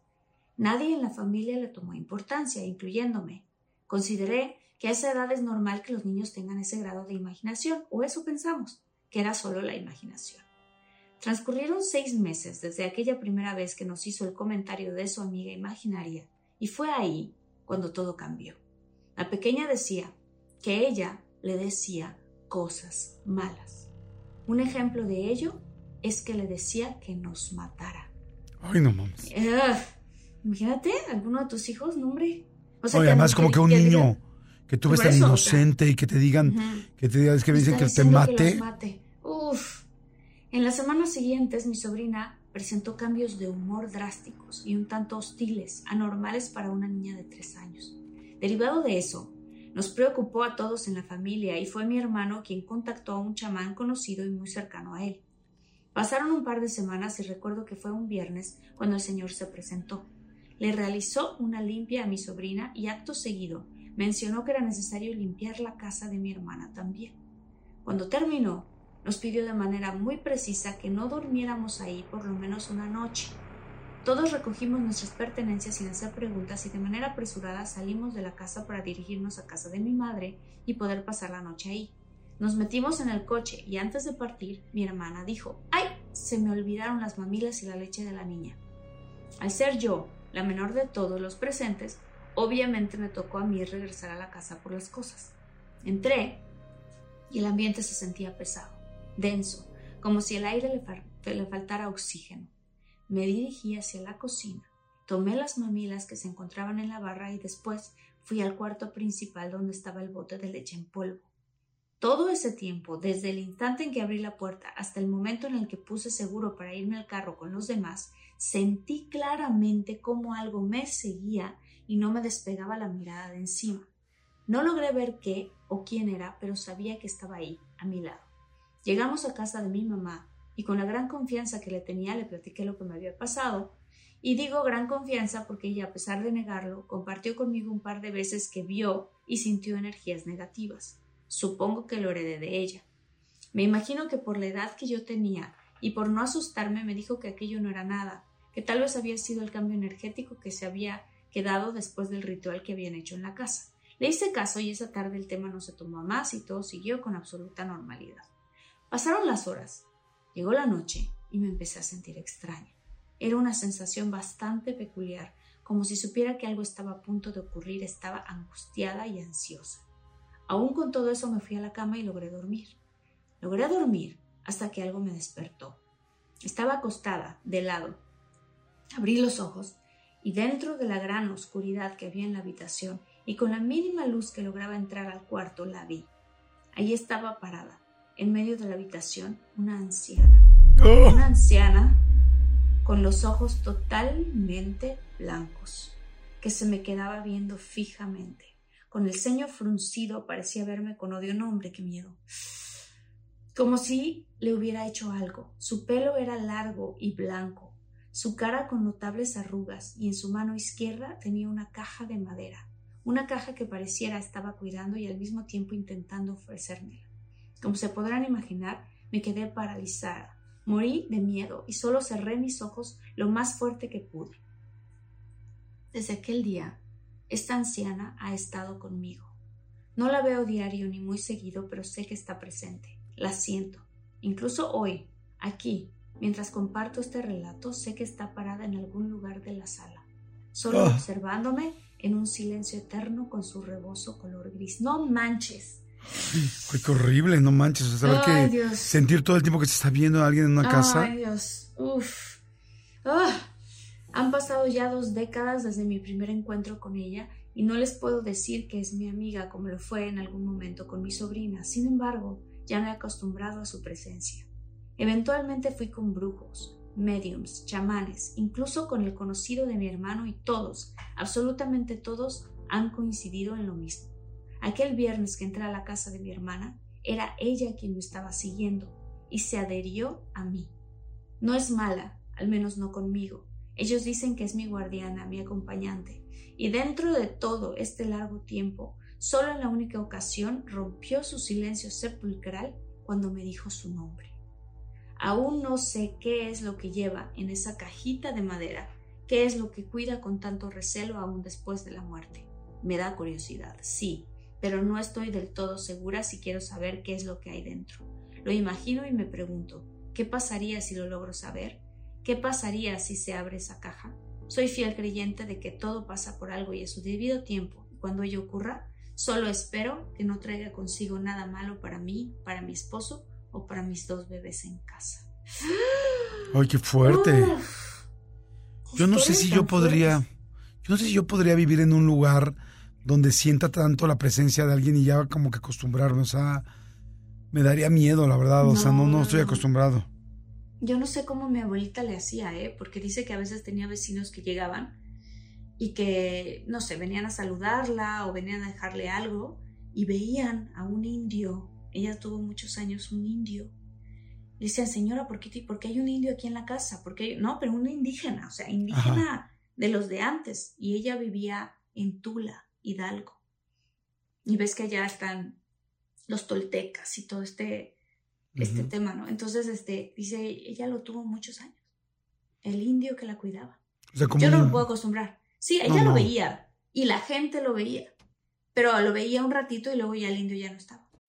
Nadie en la familia le tomó importancia, incluyéndome. Consideré que a esa edad es normal que los niños tengan ese grado de imaginación, o eso pensamos, que era solo la imaginación. Transcurrieron seis meses desde aquella primera vez que nos hizo el comentario de su amiga imaginaria, y fue ahí cuando todo cambió. La pequeña decía que ella le decía cosas malas. Un ejemplo de ello es que le decía que nos matara. Ay, no mames. imagínate, alguno de tus hijos, no, hombre. O sea, además, como que un niño que tú ves tan inocente y que te digan, que te digan, es que me dicen que te mate. mate. Uf. En las semanas siguientes mi sobrina presentó cambios de humor drásticos y un tanto hostiles, anormales para una niña de tres años. Derivado de eso, nos preocupó a todos en la familia y fue mi hermano quien contactó a un chamán conocido y muy cercano a él. Pasaron un par de semanas y recuerdo que fue un viernes cuando el señor se presentó. Le realizó una limpia a mi sobrina y acto seguido mencionó que era necesario limpiar la casa de mi hermana también. Cuando terminó, nos pidió de manera muy precisa que no durmiéramos ahí por lo menos una noche. Todos recogimos nuestras pertenencias sin hacer preguntas y de manera apresurada salimos de la casa para dirigirnos a casa de mi madre y poder pasar la noche ahí. Nos metimos en el coche y antes de partir mi hermana dijo, ¡ay! Se me olvidaron las mamilas y la leche de la niña. Al ser yo, la menor de todos los presentes, obviamente me tocó a mí regresar a la casa por las cosas. Entré y el ambiente se sentía pesado. denso, como si el aire le, faltara oxígeno. Me dirigí hacia la cocina, tomé las mamilas que se encontraban en la barra y después fui al cuarto principal donde estaba el bote de leche en polvo. Todo ese tiempo, desde el instante en que abrí la puerta hasta el momento en el que puse seguro para irme al carro con los demás, sentí claramente cómo algo me seguía y no me despegaba la mirada de encima. No logré ver qué o quién era, pero sabía que estaba ahí, a mi lado. Llegamos a casa de mi mamá y con la gran confianza que le tenía le platiqué lo que me había pasado. Y digo gran confianza porque ella, a pesar de negarlo, compartió conmigo un par de veces que vio y sintió energías negativas. Supongo que lo heredé de ella. Me imagino que por la edad que yo tenía y por no asustarme me dijo que aquello no era nada, que tal vez había sido el cambio energético que se había quedado después del ritual que habían hecho en la casa. Le hice caso y esa tarde el tema no se tomó más y todo siguió con absoluta normalidad. Pasaron las horas, llegó la noche y me empecé a sentir extraña. Era una sensación bastante peculiar, como si supiera que algo estaba a punto de ocurrir, estaba angustiada y ansiosa. Aún con todo eso me fui a la cama y logré dormir. Logré dormir hasta que algo me despertó. Estaba acostada, de lado. Abrí los ojos y dentro de la gran oscuridad que había en la habitación y con la mínima luz que lograba entrar al cuarto la vi. Allí estaba parada, en medio de la habitación, una anciana. ¡Oh! Una anciana con los ojos totalmente blancos, que se me quedaba viendo fijamente. Con el ceño fruncido parecía verme con odio. No, hombre, qué miedo. Como si le hubiera hecho algo. Su pelo era largo y blanco, su cara con notables arrugas, y en su mano izquierda tenía una caja de madera, una caja que pareciera estaba cuidando y al mismo tiempo intentando ofrecérmela. Como se podrán imaginar, me quedé paralizada. Morí de miedo y solo cerré mis ojos lo más fuerte que pude. Desde aquel día esta anciana ha estado conmigo. No la veo diario ni muy seguido, pero sé que está presente. La siento. Incluso hoy, aquí, mientras comparto este relato, sé que está parada en algún lugar de la sala, solo ah. observándome en un silencio eterno con su rebozo color gris. No manches. qué horrible, no manches. que sentir todo el tiempo que se está viendo a alguien en una casa. Ay, Dios. Uf. Ah. Han pasado ya dos décadas desde mi primer encuentro con ella y no les puedo decir que es mi amiga como lo fue en algún momento con mi sobrina. Sin embargo, ya me he acostumbrado a su presencia. Eventualmente fui con brujos, mediums, chamanes, incluso con el conocido de mi hermano y todos, absolutamente todos, han coincidido en lo mismo. Aquel viernes que entré a la casa de mi hermana, era ella quien me estaba siguiendo y se adherió a mí. No es mala, al menos no conmigo, ellos dicen que es mi guardiana, mi acompañante, y dentro de todo este largo tiempo, solo en la única ocasión rompió su silencio sepulcral cuando me dijo su nombre. Aún no sé qué es lo que lleva en esa cajita de madera, qué es lo que cuida con tanto recelo aún después de la muerte. Me da curiosidad, sí, pero no estoy del todo segura si quiero saber qué es lo que hay dentro. Lo imagino y me pregunto, ¿qué pasaría si lo logro saber? ¿Qué pasaría si se abre esa caja? Soy fiel creyente de que todo pasa por algo y a su debido tiempo. Cuando ello ocurra, solo espero que no traiga consigo nada malo para mí, para mi esposo o para mis dos bebés en casa. ¡Ay, qué fuerte! yo no sé si yo podría, yo no sé si yo podría vivir en un lugar donde sienta tanto la presencia de alguien y ya como que acostumbrarme, o sea, me daría miedo, la verdad, o sea, no, no estoy acostumbrado. Yo no sé cómo mi abuelita le hacía, ¿eh? Porque dice que a veces tenía vecinos que llegaban y que, no sé, venían a saludarla o venían a dejarle algo y veían a un indio. Ella tuvo muchos años un indio. Le decían, señora, ¿por qué, ¿por qué hay un indio aquí en la casa? Porque no, pero un indígena, o sea, indígena de los de antes. Y ella vivía en Tula, Hidalgo. Y ves que allá están los toltecas y todo este este tema, ¿no? Entonces, este, dice, ella lo tuvo muchos años. El indio que la cuidaba. Yo no me puedo acostumbrar. Sí, ella lo veía y la gente lo veía, pero lo veía un ratito y luego ya el indio ya no estaba.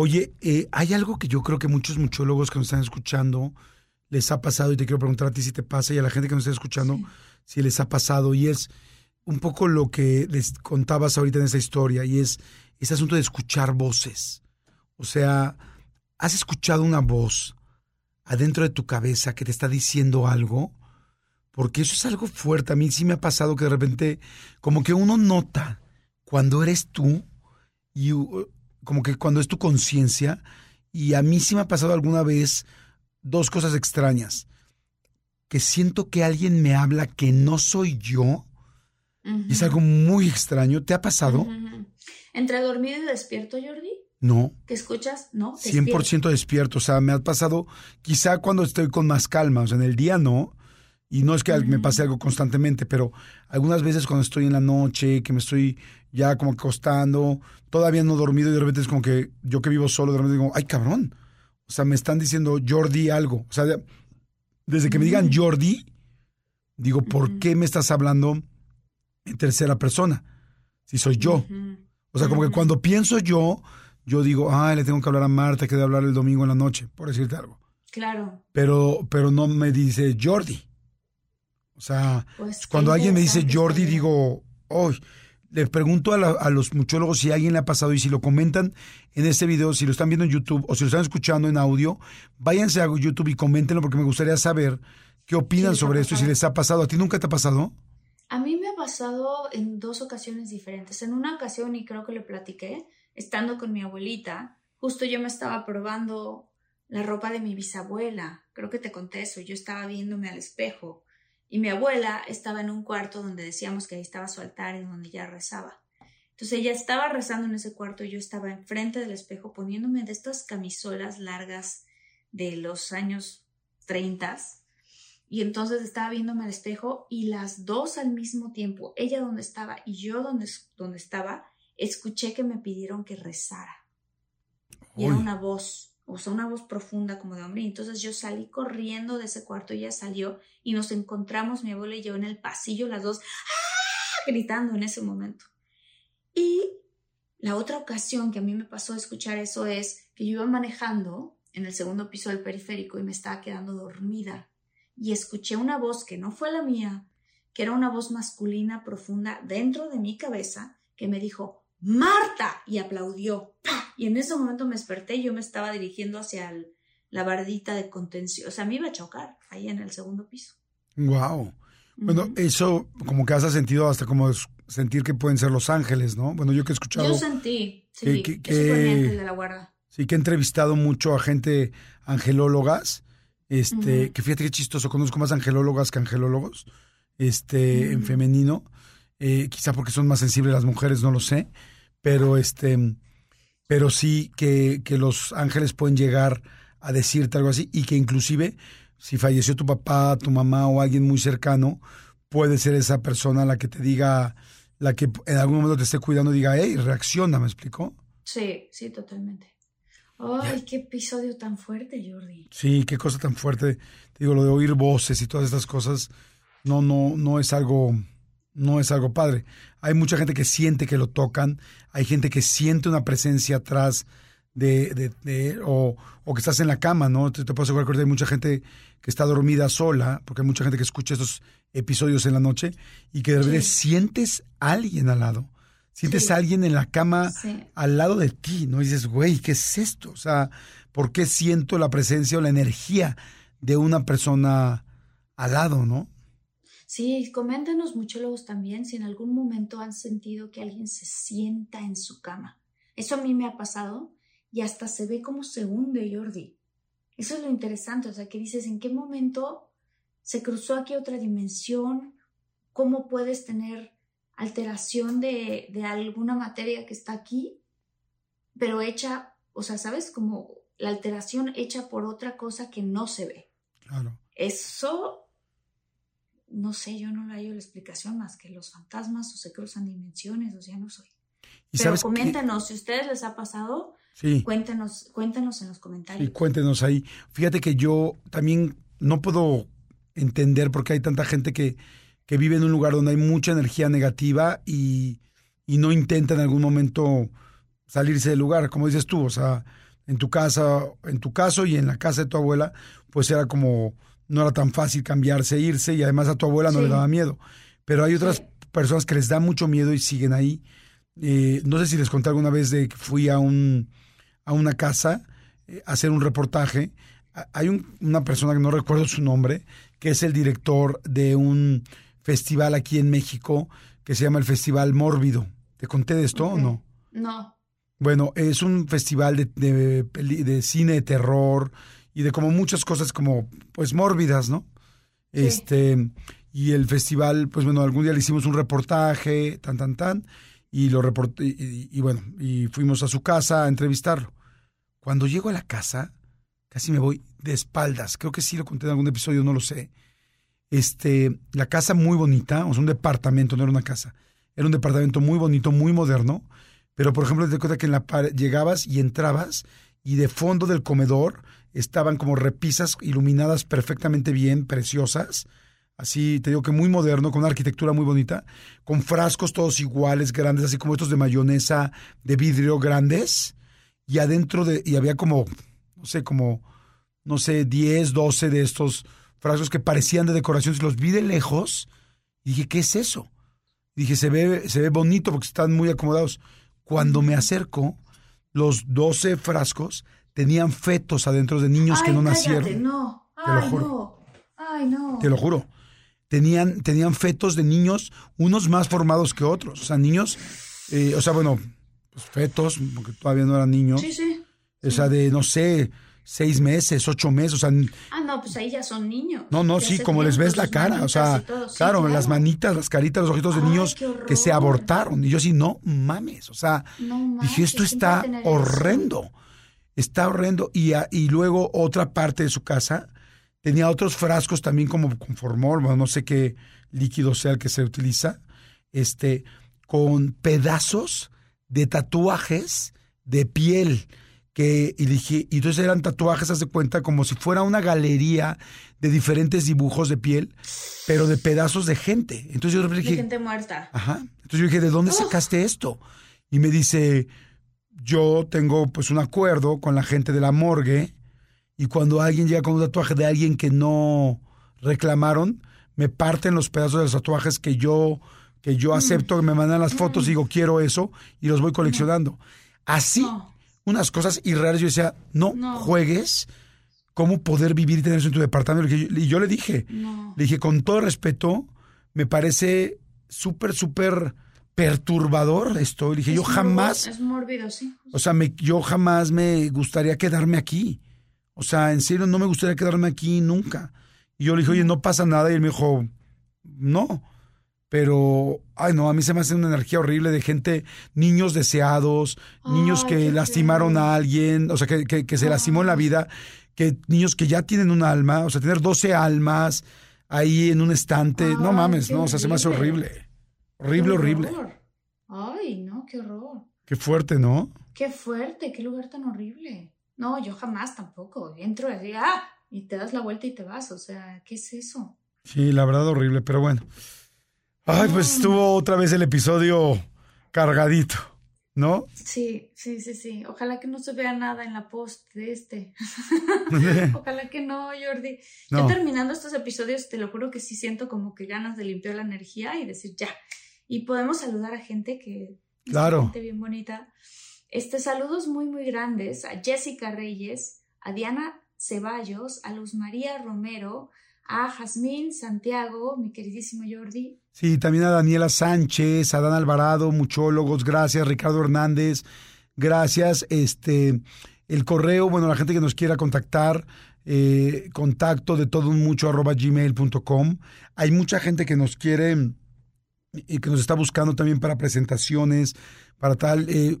Oye, eh, hay algo que yo creo que muchos muchólogos que nos están escuchando les ha pasado y te quiero preguntar a ti si te pasa y a la gente que nos está escuchando si les ha pasado y es un poco lo que les contabas ahorita en esa historia y es ese asunto de escuchar voces. O sea, ¿has escuchado una voz adentro de tu cabeza que te está diciendo algo? Porque eso es algo fuerte. A mí sí me ha pasado que de repente como que uno nota cuando eres tú y como que cuando es tu conciencia, y a mí sí me ha pasado alguna vez dos cosas extrañas, que siento que alguien me habla que no soy yo, y es algo muy extraño. ¿Te ha pasado? ¿Entre dormido y despierto, Jordi? No. ¿Qué escuchas? No. 100% despierto. O sea, me ha pasado quizá cuando estoy con más calma. O sea, en el día no. Y no es que me pase algo constantemente, pero algunas veces cuando estoy en la noche, que me estoy ya como acostando, todavía no dormido y de repente es como que yo que vivo solo, de repente digo, ay cabrón. O sea, me están diciendo Jordi algo. O sea, desde que me digan Jordi, digo, ¿por qué me estás hablando en tercera persona? Si soy yo. O sea, como que cuando pienso yo, yo digo, ay, le tengo que hablar a Marta, que debe hablar el domingo en la noche, por decirte algo. Claro. Pero, pero no me dice Jordi. O sea, pues cuando alguien me dice Jordi, digo, hoy le pregunto a, los muchólogos si a alguien le ha pasado y si lo comentan en este video, si lo están viendo en YouTube o si lo están escuchando en audio, váyanse a YouTube y coméntenlo porque me gustaría saber qué opinan sobre esto y si les ha pasado. ¿A ti nunca te ha pasado? A mí me ha pasado en dos ocasiones diferentes. En una ocasión, y creo que le platiqué, estando con mi abuelita, justo yo me estaba probando la ropa de mi bisabuela. Creo que te conté eso. Yo estaba viéndome al espejo y mi abuela estaba en un cuarto donde decíamos que ahí estaba su altar y donde ella rezaba. Entonces ella estaba rezando en ese cuarto y yo estaba enfrente del espejo poniéndome de estas camisolas largas de los años 30 y entonces estaba viéndome al espejo y las dos al mismo tiempo, ella donde estaba y yo donde, donde estaba, escuché que me pidieron que rezara. Y era una voz o una voz profunda como de hombre. Y entonces yo salí corriendo de ese cuarto, ella salió y nos encontramos, mi abuela y yo, en el pasillo, las dos ¡ah! gritando en ese momento. Y la otra ocasión que a mí me pasó a escuchar eso es que yo iba manejando en el segundo piso del periférico y me estaba quedando dormida y escuché una voz que no fue la mía, que era una voz masculina profunda dentro de mi cabeza que me dijo, Marta, y aplaudió. Y en ese momento me desperté y yo me estaba dirigiendo hacia la bardita de contención. O sea, me iba a chocar ahí en el segundo piso. Wow. Bueno, eso como que has sentido hasta como sentir que pueden ser los ángeles, ¿no? Bueno, yo que he escuchado... Yo sentí, sí, que, que, de la guarda. Sí, que he entrevistado mucho a gente angelólogas, este, que fíjate qué chistoso, conozco más angelólogas que angelólogos, este, en femenino, eh, quizá porque son más sensibles las mujeres, no lo sé, pero este pero sí que, los ángeles pueden llegar a decirte algo así y que inclusive si falleció tu papá, tu mamá o alguien muy cercano, puede ser esa persona la que te diga, la que en algún momento te esté cuidando, diga, hey, reacciona, ¿me explicó? Sí, sí, totalmente. Ay, qué episodio tan fuerte, Jordi. Sí, qué cosa tan fuerte. Te digo, lo de oír voces y todas estas cosas, no, no, no es algo no es algo padre. Hay mucha gente que siente que lo tocan, hay gente que siente una presencia atrás de, de, o, o, que estás en la cama, ¿no? Te, puedo asegurar que hay mucha gente que está dormida sola, porque hay mucha gente que escucha estos episodios en la noche y que de repente sientes a alguien al lado. Sientes a alguien en la cama al lado de ti, ¿no? Y dices, güey, ¿qué es esto? O sea, ¿por qué siento la presencia o la energía de una persona al lado, ¿no? Sí, coméntanos muchólogos también si en algún momento han sentido que alguien se sienta en su cama. Eso a mí me ha pasado y hasta se ve cómo se hunde Jordi. Eso es lo interesante, o sea, que dices, ¿en qué momento se cruzó aquí otra dimensión? ¿Cómo puedes tener alteración de, de alguna materia que está aquí pero hecha, o sea, ¿sabes? Como la alteración hecha por otra cosa que no se ve. Claro. Eso, no sé, yo no le hallo la explicación más que los fantasmas o se cruzan dimensiones, o sea, no soy. ¿Y Pero qué? coméntenos, si a ustedes les ha pasado, Sí. cuéntenos, cuéntenos en los Y comentarios. cuéntenos ahí. Fíjate que yo también no puedo entender por qué hay tanta gente que, que vive en un lugar donde hay mucha energía negativa y, y no intenta en algún momento salirse del lugar, como dices tú, o sea, en tu casa, en tu caso y en la casa de tu abuela, pues era como, no era tan fácil cambiarse, e irse y además a tu abuela no Sí. le daba miedo. Pero hay otras Sí. personas que les da mucho miedo y siguen ahí. Eh, no sé si les conté alguna vez de que fui a un a una casa eh, a hacer un reportaje. Hay un- una persona que no recuerdo su nombre, que es el director de un festival aquí en México que se llama el Festival Mórbido. ¿Te conté de esto o no? No, Bueno, es un festival de, de de cine de terror y de como muchas cosas como pues mórbidas, ¿no? Sí. Este, y el festival, pues bueno, algún día le hicimos un reportaje, tan, tan, tan, y lo reporté, y, y- y bueno, y fuimos a su casa a entrevistarlo. Cuando llego a la casa, casi me voy de espaldas, creo que sí lo conté en algún episodio, no lo sé. Este, la casa muy bonita, o sea, un departamento, no era una casa, era un departamento muy bonito, muy moderno, pero por ejemplo, te cuenta que en la pared- llegabas y entrabas y de fondo del comedor estaban como repisas iluminadas perfectamente bien, preciosas. Así, te digo que muy moderno, con una arquitectura muy bonita, con frascos todos iguales, grandes, así como estos de mayonesa de vidrio grandes. Y adentro de, y había como, no sé, como, no sé, 10, 12 de estos frascos que parecían de decoración. Y los vi de lejos y dije, ¿qué es eso? Dije, se ve, se ve bonito porque están muy acomodados. Cuando me acerco, los 12 frascos tenían fetos adentro de niños que Ay, no cállate, nacieron. no. Te lo Ay, juro. no. Ay, no. Te lo juro. Tenían, tenían fetos de niños, unos más formados que otros. O sea, niños, eh, o sea, bueno, pues fetos, porque todavía no eran niños. Sí, sí. O sea, de, no sé, seis meses, ocho meses. O sea, Ah, no, pues ahí ya son niños. no, no, sí, como les ves la cara. O sea. Sí, claro, las manitas, las caritas, los ojitos de Ay, niños que se abortaron. Y yo sí, no mames. O sea, No dije, esto ¿quién puede está eso? Está horrendo. Y, a- y luego otra parte de su casa tenía otros frascos también como con formol, bueno, no sé qué líquido sea el que se utiliza, este, con pedazos de tatuajes de piel. Que, y dije, y entonces eran tatuajes, haz de cuenta, como si fuera una galería de diferentes dibujos de piel, pero de pedazos de gente. Entonces yo repente De dije, gente muerta. Ajá. Entonces yo dije, ¿de dónde Uf. sacaste esto? Y me dice, yo tengo pues un acuerdo con la gente de la morgue y cuando alguien llega con un tatuaje de alguien que no reclamaron, me parten los pedazos de los tatuajes que yo que yo acepto, me mandan las fotos y digo, quiero eso y los voy coleccionando. Así, No. unas cosas irreales. Yo decía, no, No. juegues cómo poder vivir y tener eso en tu departamento. Y yo- Y yo le dije, No. le dije, con todo respeto, me parece súper, súper perturbador esto. Le dije, yo jamás, Es mórbido, sí. o sea, me, yo jamás me gustaría quedarme aquí. O sea, en serio, no me gustaría quedarme aquí nunca. Y yo le dije, oye, no pasa nada. Y él me dijo, no. Pero, ay, no, a mí se me hace una energía horrible de gente, niños deseados, niños Ay, que lastimaron feo. a alguien, o sea, que, que- que se lastimó en la vida, que niños que ya tienen un alma, o sea, tener 12 almas ahí en un estante, no mames, no, o sea, se me hace horrible. Horrible. Horrible, horror. Ay, no, qué horror. Qué fuerte, ¿no? Qué fuerte, qué lugar tan horrible. No, yo jamás tampoco. Entro así, ah, y te das la vuelta y te vas. O sea, ¿qué es eso? Sí, la verdad horrible, pero bueno. Ay, pues estuvo otra vez el episodio cargadito, ¿no? Sí, sí, sí, sí. Ojalá que no se vea nada en la post de este. [LAUGHS] Ojalá que no, Jordi. No. Yo terminando estos episodios, te lo juro que sí siento como que ganas de limpiar la energía y decir ya. Y podemos saludar a gente que. Claro. Gente bien bonita. Este, saludos muy, muy grandes a Jessica Reyes, a Diana Ceballos, a Luz María Romero, a Jazmín Santiago, mi queridísimo Jordi. Sí, también a Daniela Sánchez, a Dan Alvarado, muchólogos, gracias, Ricardo Hernández, gracias. Este, el correo, bueno, la gente que nos quiera contactar, eh, contacto de todo un mucho arroba gmail.com. Hay mucha gente que nos quiere y que nos está buscando también para presentaciones, para tal, eh,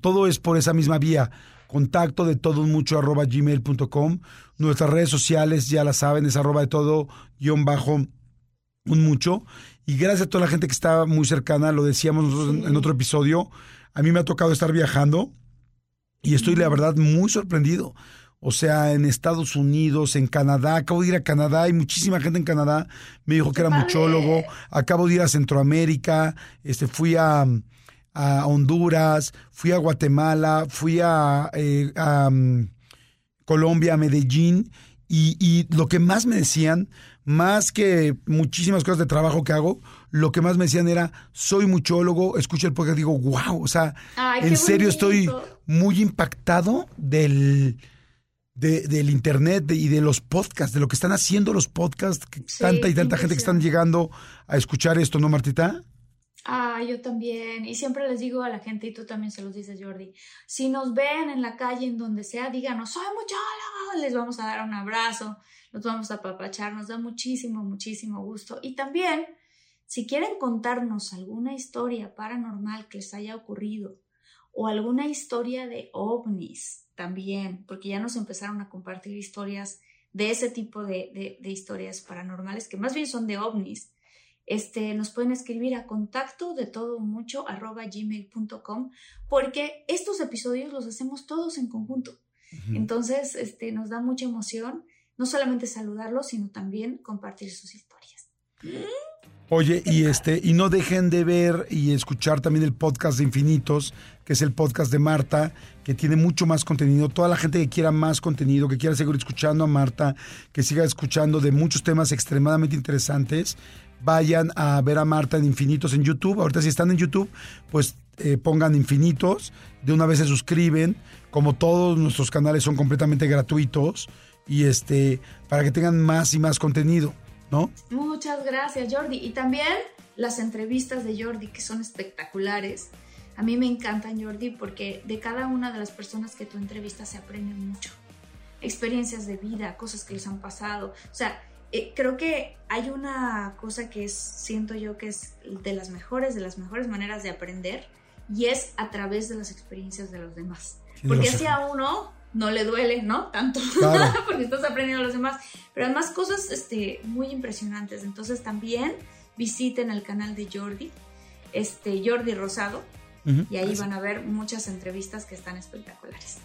todo es por esa misma vía. Contacto de todo mucho arroba gmail.com. Nuestras redes sociales ya la saben, es arroba de todo guion bajo un mucho. Y gracias a toda la gente que está muy cercana, lo decíamos nosotros en, en otro episodio, a mí me ha tocado estar viajando y estoy, la verdad, muy sorprendido. O sea, en Estados Unidos, en Canadá, acabo de ir a Canadá, hay muchísima gente en Canadá, me dijo que era muchólogo, acabo de ir a Centroamérica, este, fui a, a Honduras, fui a Guatemala, fui a, eh, a um, Colombia, a Medellín, y, y lo que más me decían, más que muchísimas cosas de trabajo que hago, lo que más me decían era, soy muchólogo, escucho el podcast, digo, wow, o sea, Ay, en serio bonito. estoy muy impactado del, de- del internet de- y de los podcasts, de lo que están haciendo los podcasts, que Sí, tanta y tanta gente que están llegando a escuchar esto, ¿no, Martita? Ah, yo también. Y siempre les digo a la gente, y tú también se los dices, Jordi, si nos ven en la calle, en donde sea, díganos, soy muchólogo, les vamos a dar un abrazo, los vamos a apapachar, nos da muchísimo, muchísimo gusto. Y también, si quieren contarnos alguna historia paranormal que les haya ocurrido o alguna historia de ovnis también, porque ya nos empezaron a compartir historias de ese tipo de, de- de historias paranormales, que más bien son de ovnis este, nos pueden escribir a contacto de todo mucho arroba gmail.com porque estos episodios los hacemos todos en conjunto. Entonces, este, nos da mucha emoción no solamente saludarlos, sino también compartir sus historias. Oye, y este, y no dejen de ver y escuchar también el podcast de Infinitos, que es el podcast de Marta, que tiene mucho más contenido. Toda la gente que quiera más contenido, que quiera seguir escuchando a Marta, que siga escuchando de muchos temas extremadamente interesantes, vayan a ver a Marta en Infinitos en YouTube. Ahorita si están en YouTube, pues eh, pongan Infinitos, de una vez se suscriben. Como todos nuestros canales son completamente gratuitos y este, para que tengan más y más contenido, ¿no? Muchas gracias, Jordi. Y también las entrevistas de Jordi, que son espectaculares. A mí me encantan, Jordi, porque de cada una de las personas que tú entrevistas se aprende mucho. Experiencias de vida, cosas que les han pasado. O sea, eh, creo que hay una cosa que es, siento yo que es de las mejores, de las mejores maneras de aprender, y es a través de las experiencias de los demás. Porque así a uno no le duele, ¿no? Tanto, Claro. [LAUGHS] porque estás aprendiendo a los demás. Pero además cosas este, muy impresionantes. Entonces también visiten el canal de Jordi, este, Jordi Rosado, y ahí van a ver muchas entrevistas que están espectaculares.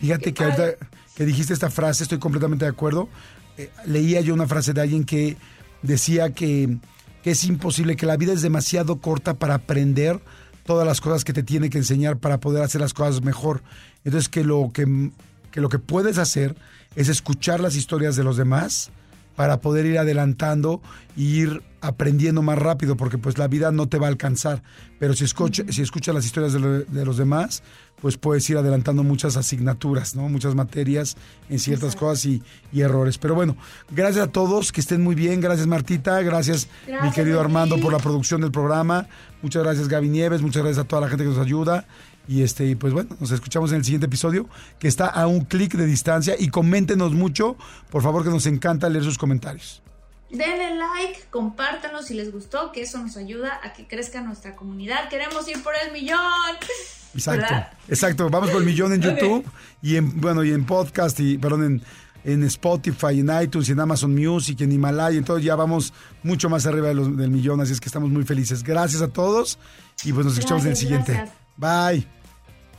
Fíjate que ahorita que dijiste esta frase, estoy completamente de acuerdo. Eh, leía yo una frase de alguien que decía que, que es imposible, que la vida es demasiado corta para aprender todas las cosas que te tiene que enseñar para poder hacer las cosas mejor. Entonces que lo que, que lo que puedes hacer es escuchar las historias de los demás para poder ir adelantando e ir aprendiendo más rápido, porque pues la vida no te va a alcanzar. Pero si, escucha, si escuchas las historias de, lo- de los demás, pues puedes ir adelantando muchas asignaturas, ¿no? Muchas materias en ciertas Exacto. cosas y, y errores. Pero bueno, gracias a todos, que estén muy bien. Gracias Martita, gracias, mi Gracias, querido Gaby. Armando por la producción del programa. Muchas gracias Gaby Nieves, muchas gracias a toda la gente que nos ayuda. Y este, y pues bueno, nos escuchamos en el siguiente episodio, que está a un clic de distancia. Y coméntenos mucho, por favor, que nos encanta leer sus comentarios. Denle like, compártanlo si les gustó, que eso nos ayuda a que crezca nuestra comunidad. Queremos ir por el millón. Exacto, ¿Verdad? exacto. Vamos por el millón en. [LAUGHS] YouTube y en bueno y en podcast y perdón en, en Spotify, en iTunes, y en Amazon Music, en Himalaya, entonces ya vamos mucho más arriba de los- del millón, así es que estamos muy felices. Gracias a todos y pues nos escuchamos en el siguiente. gracias. Bye.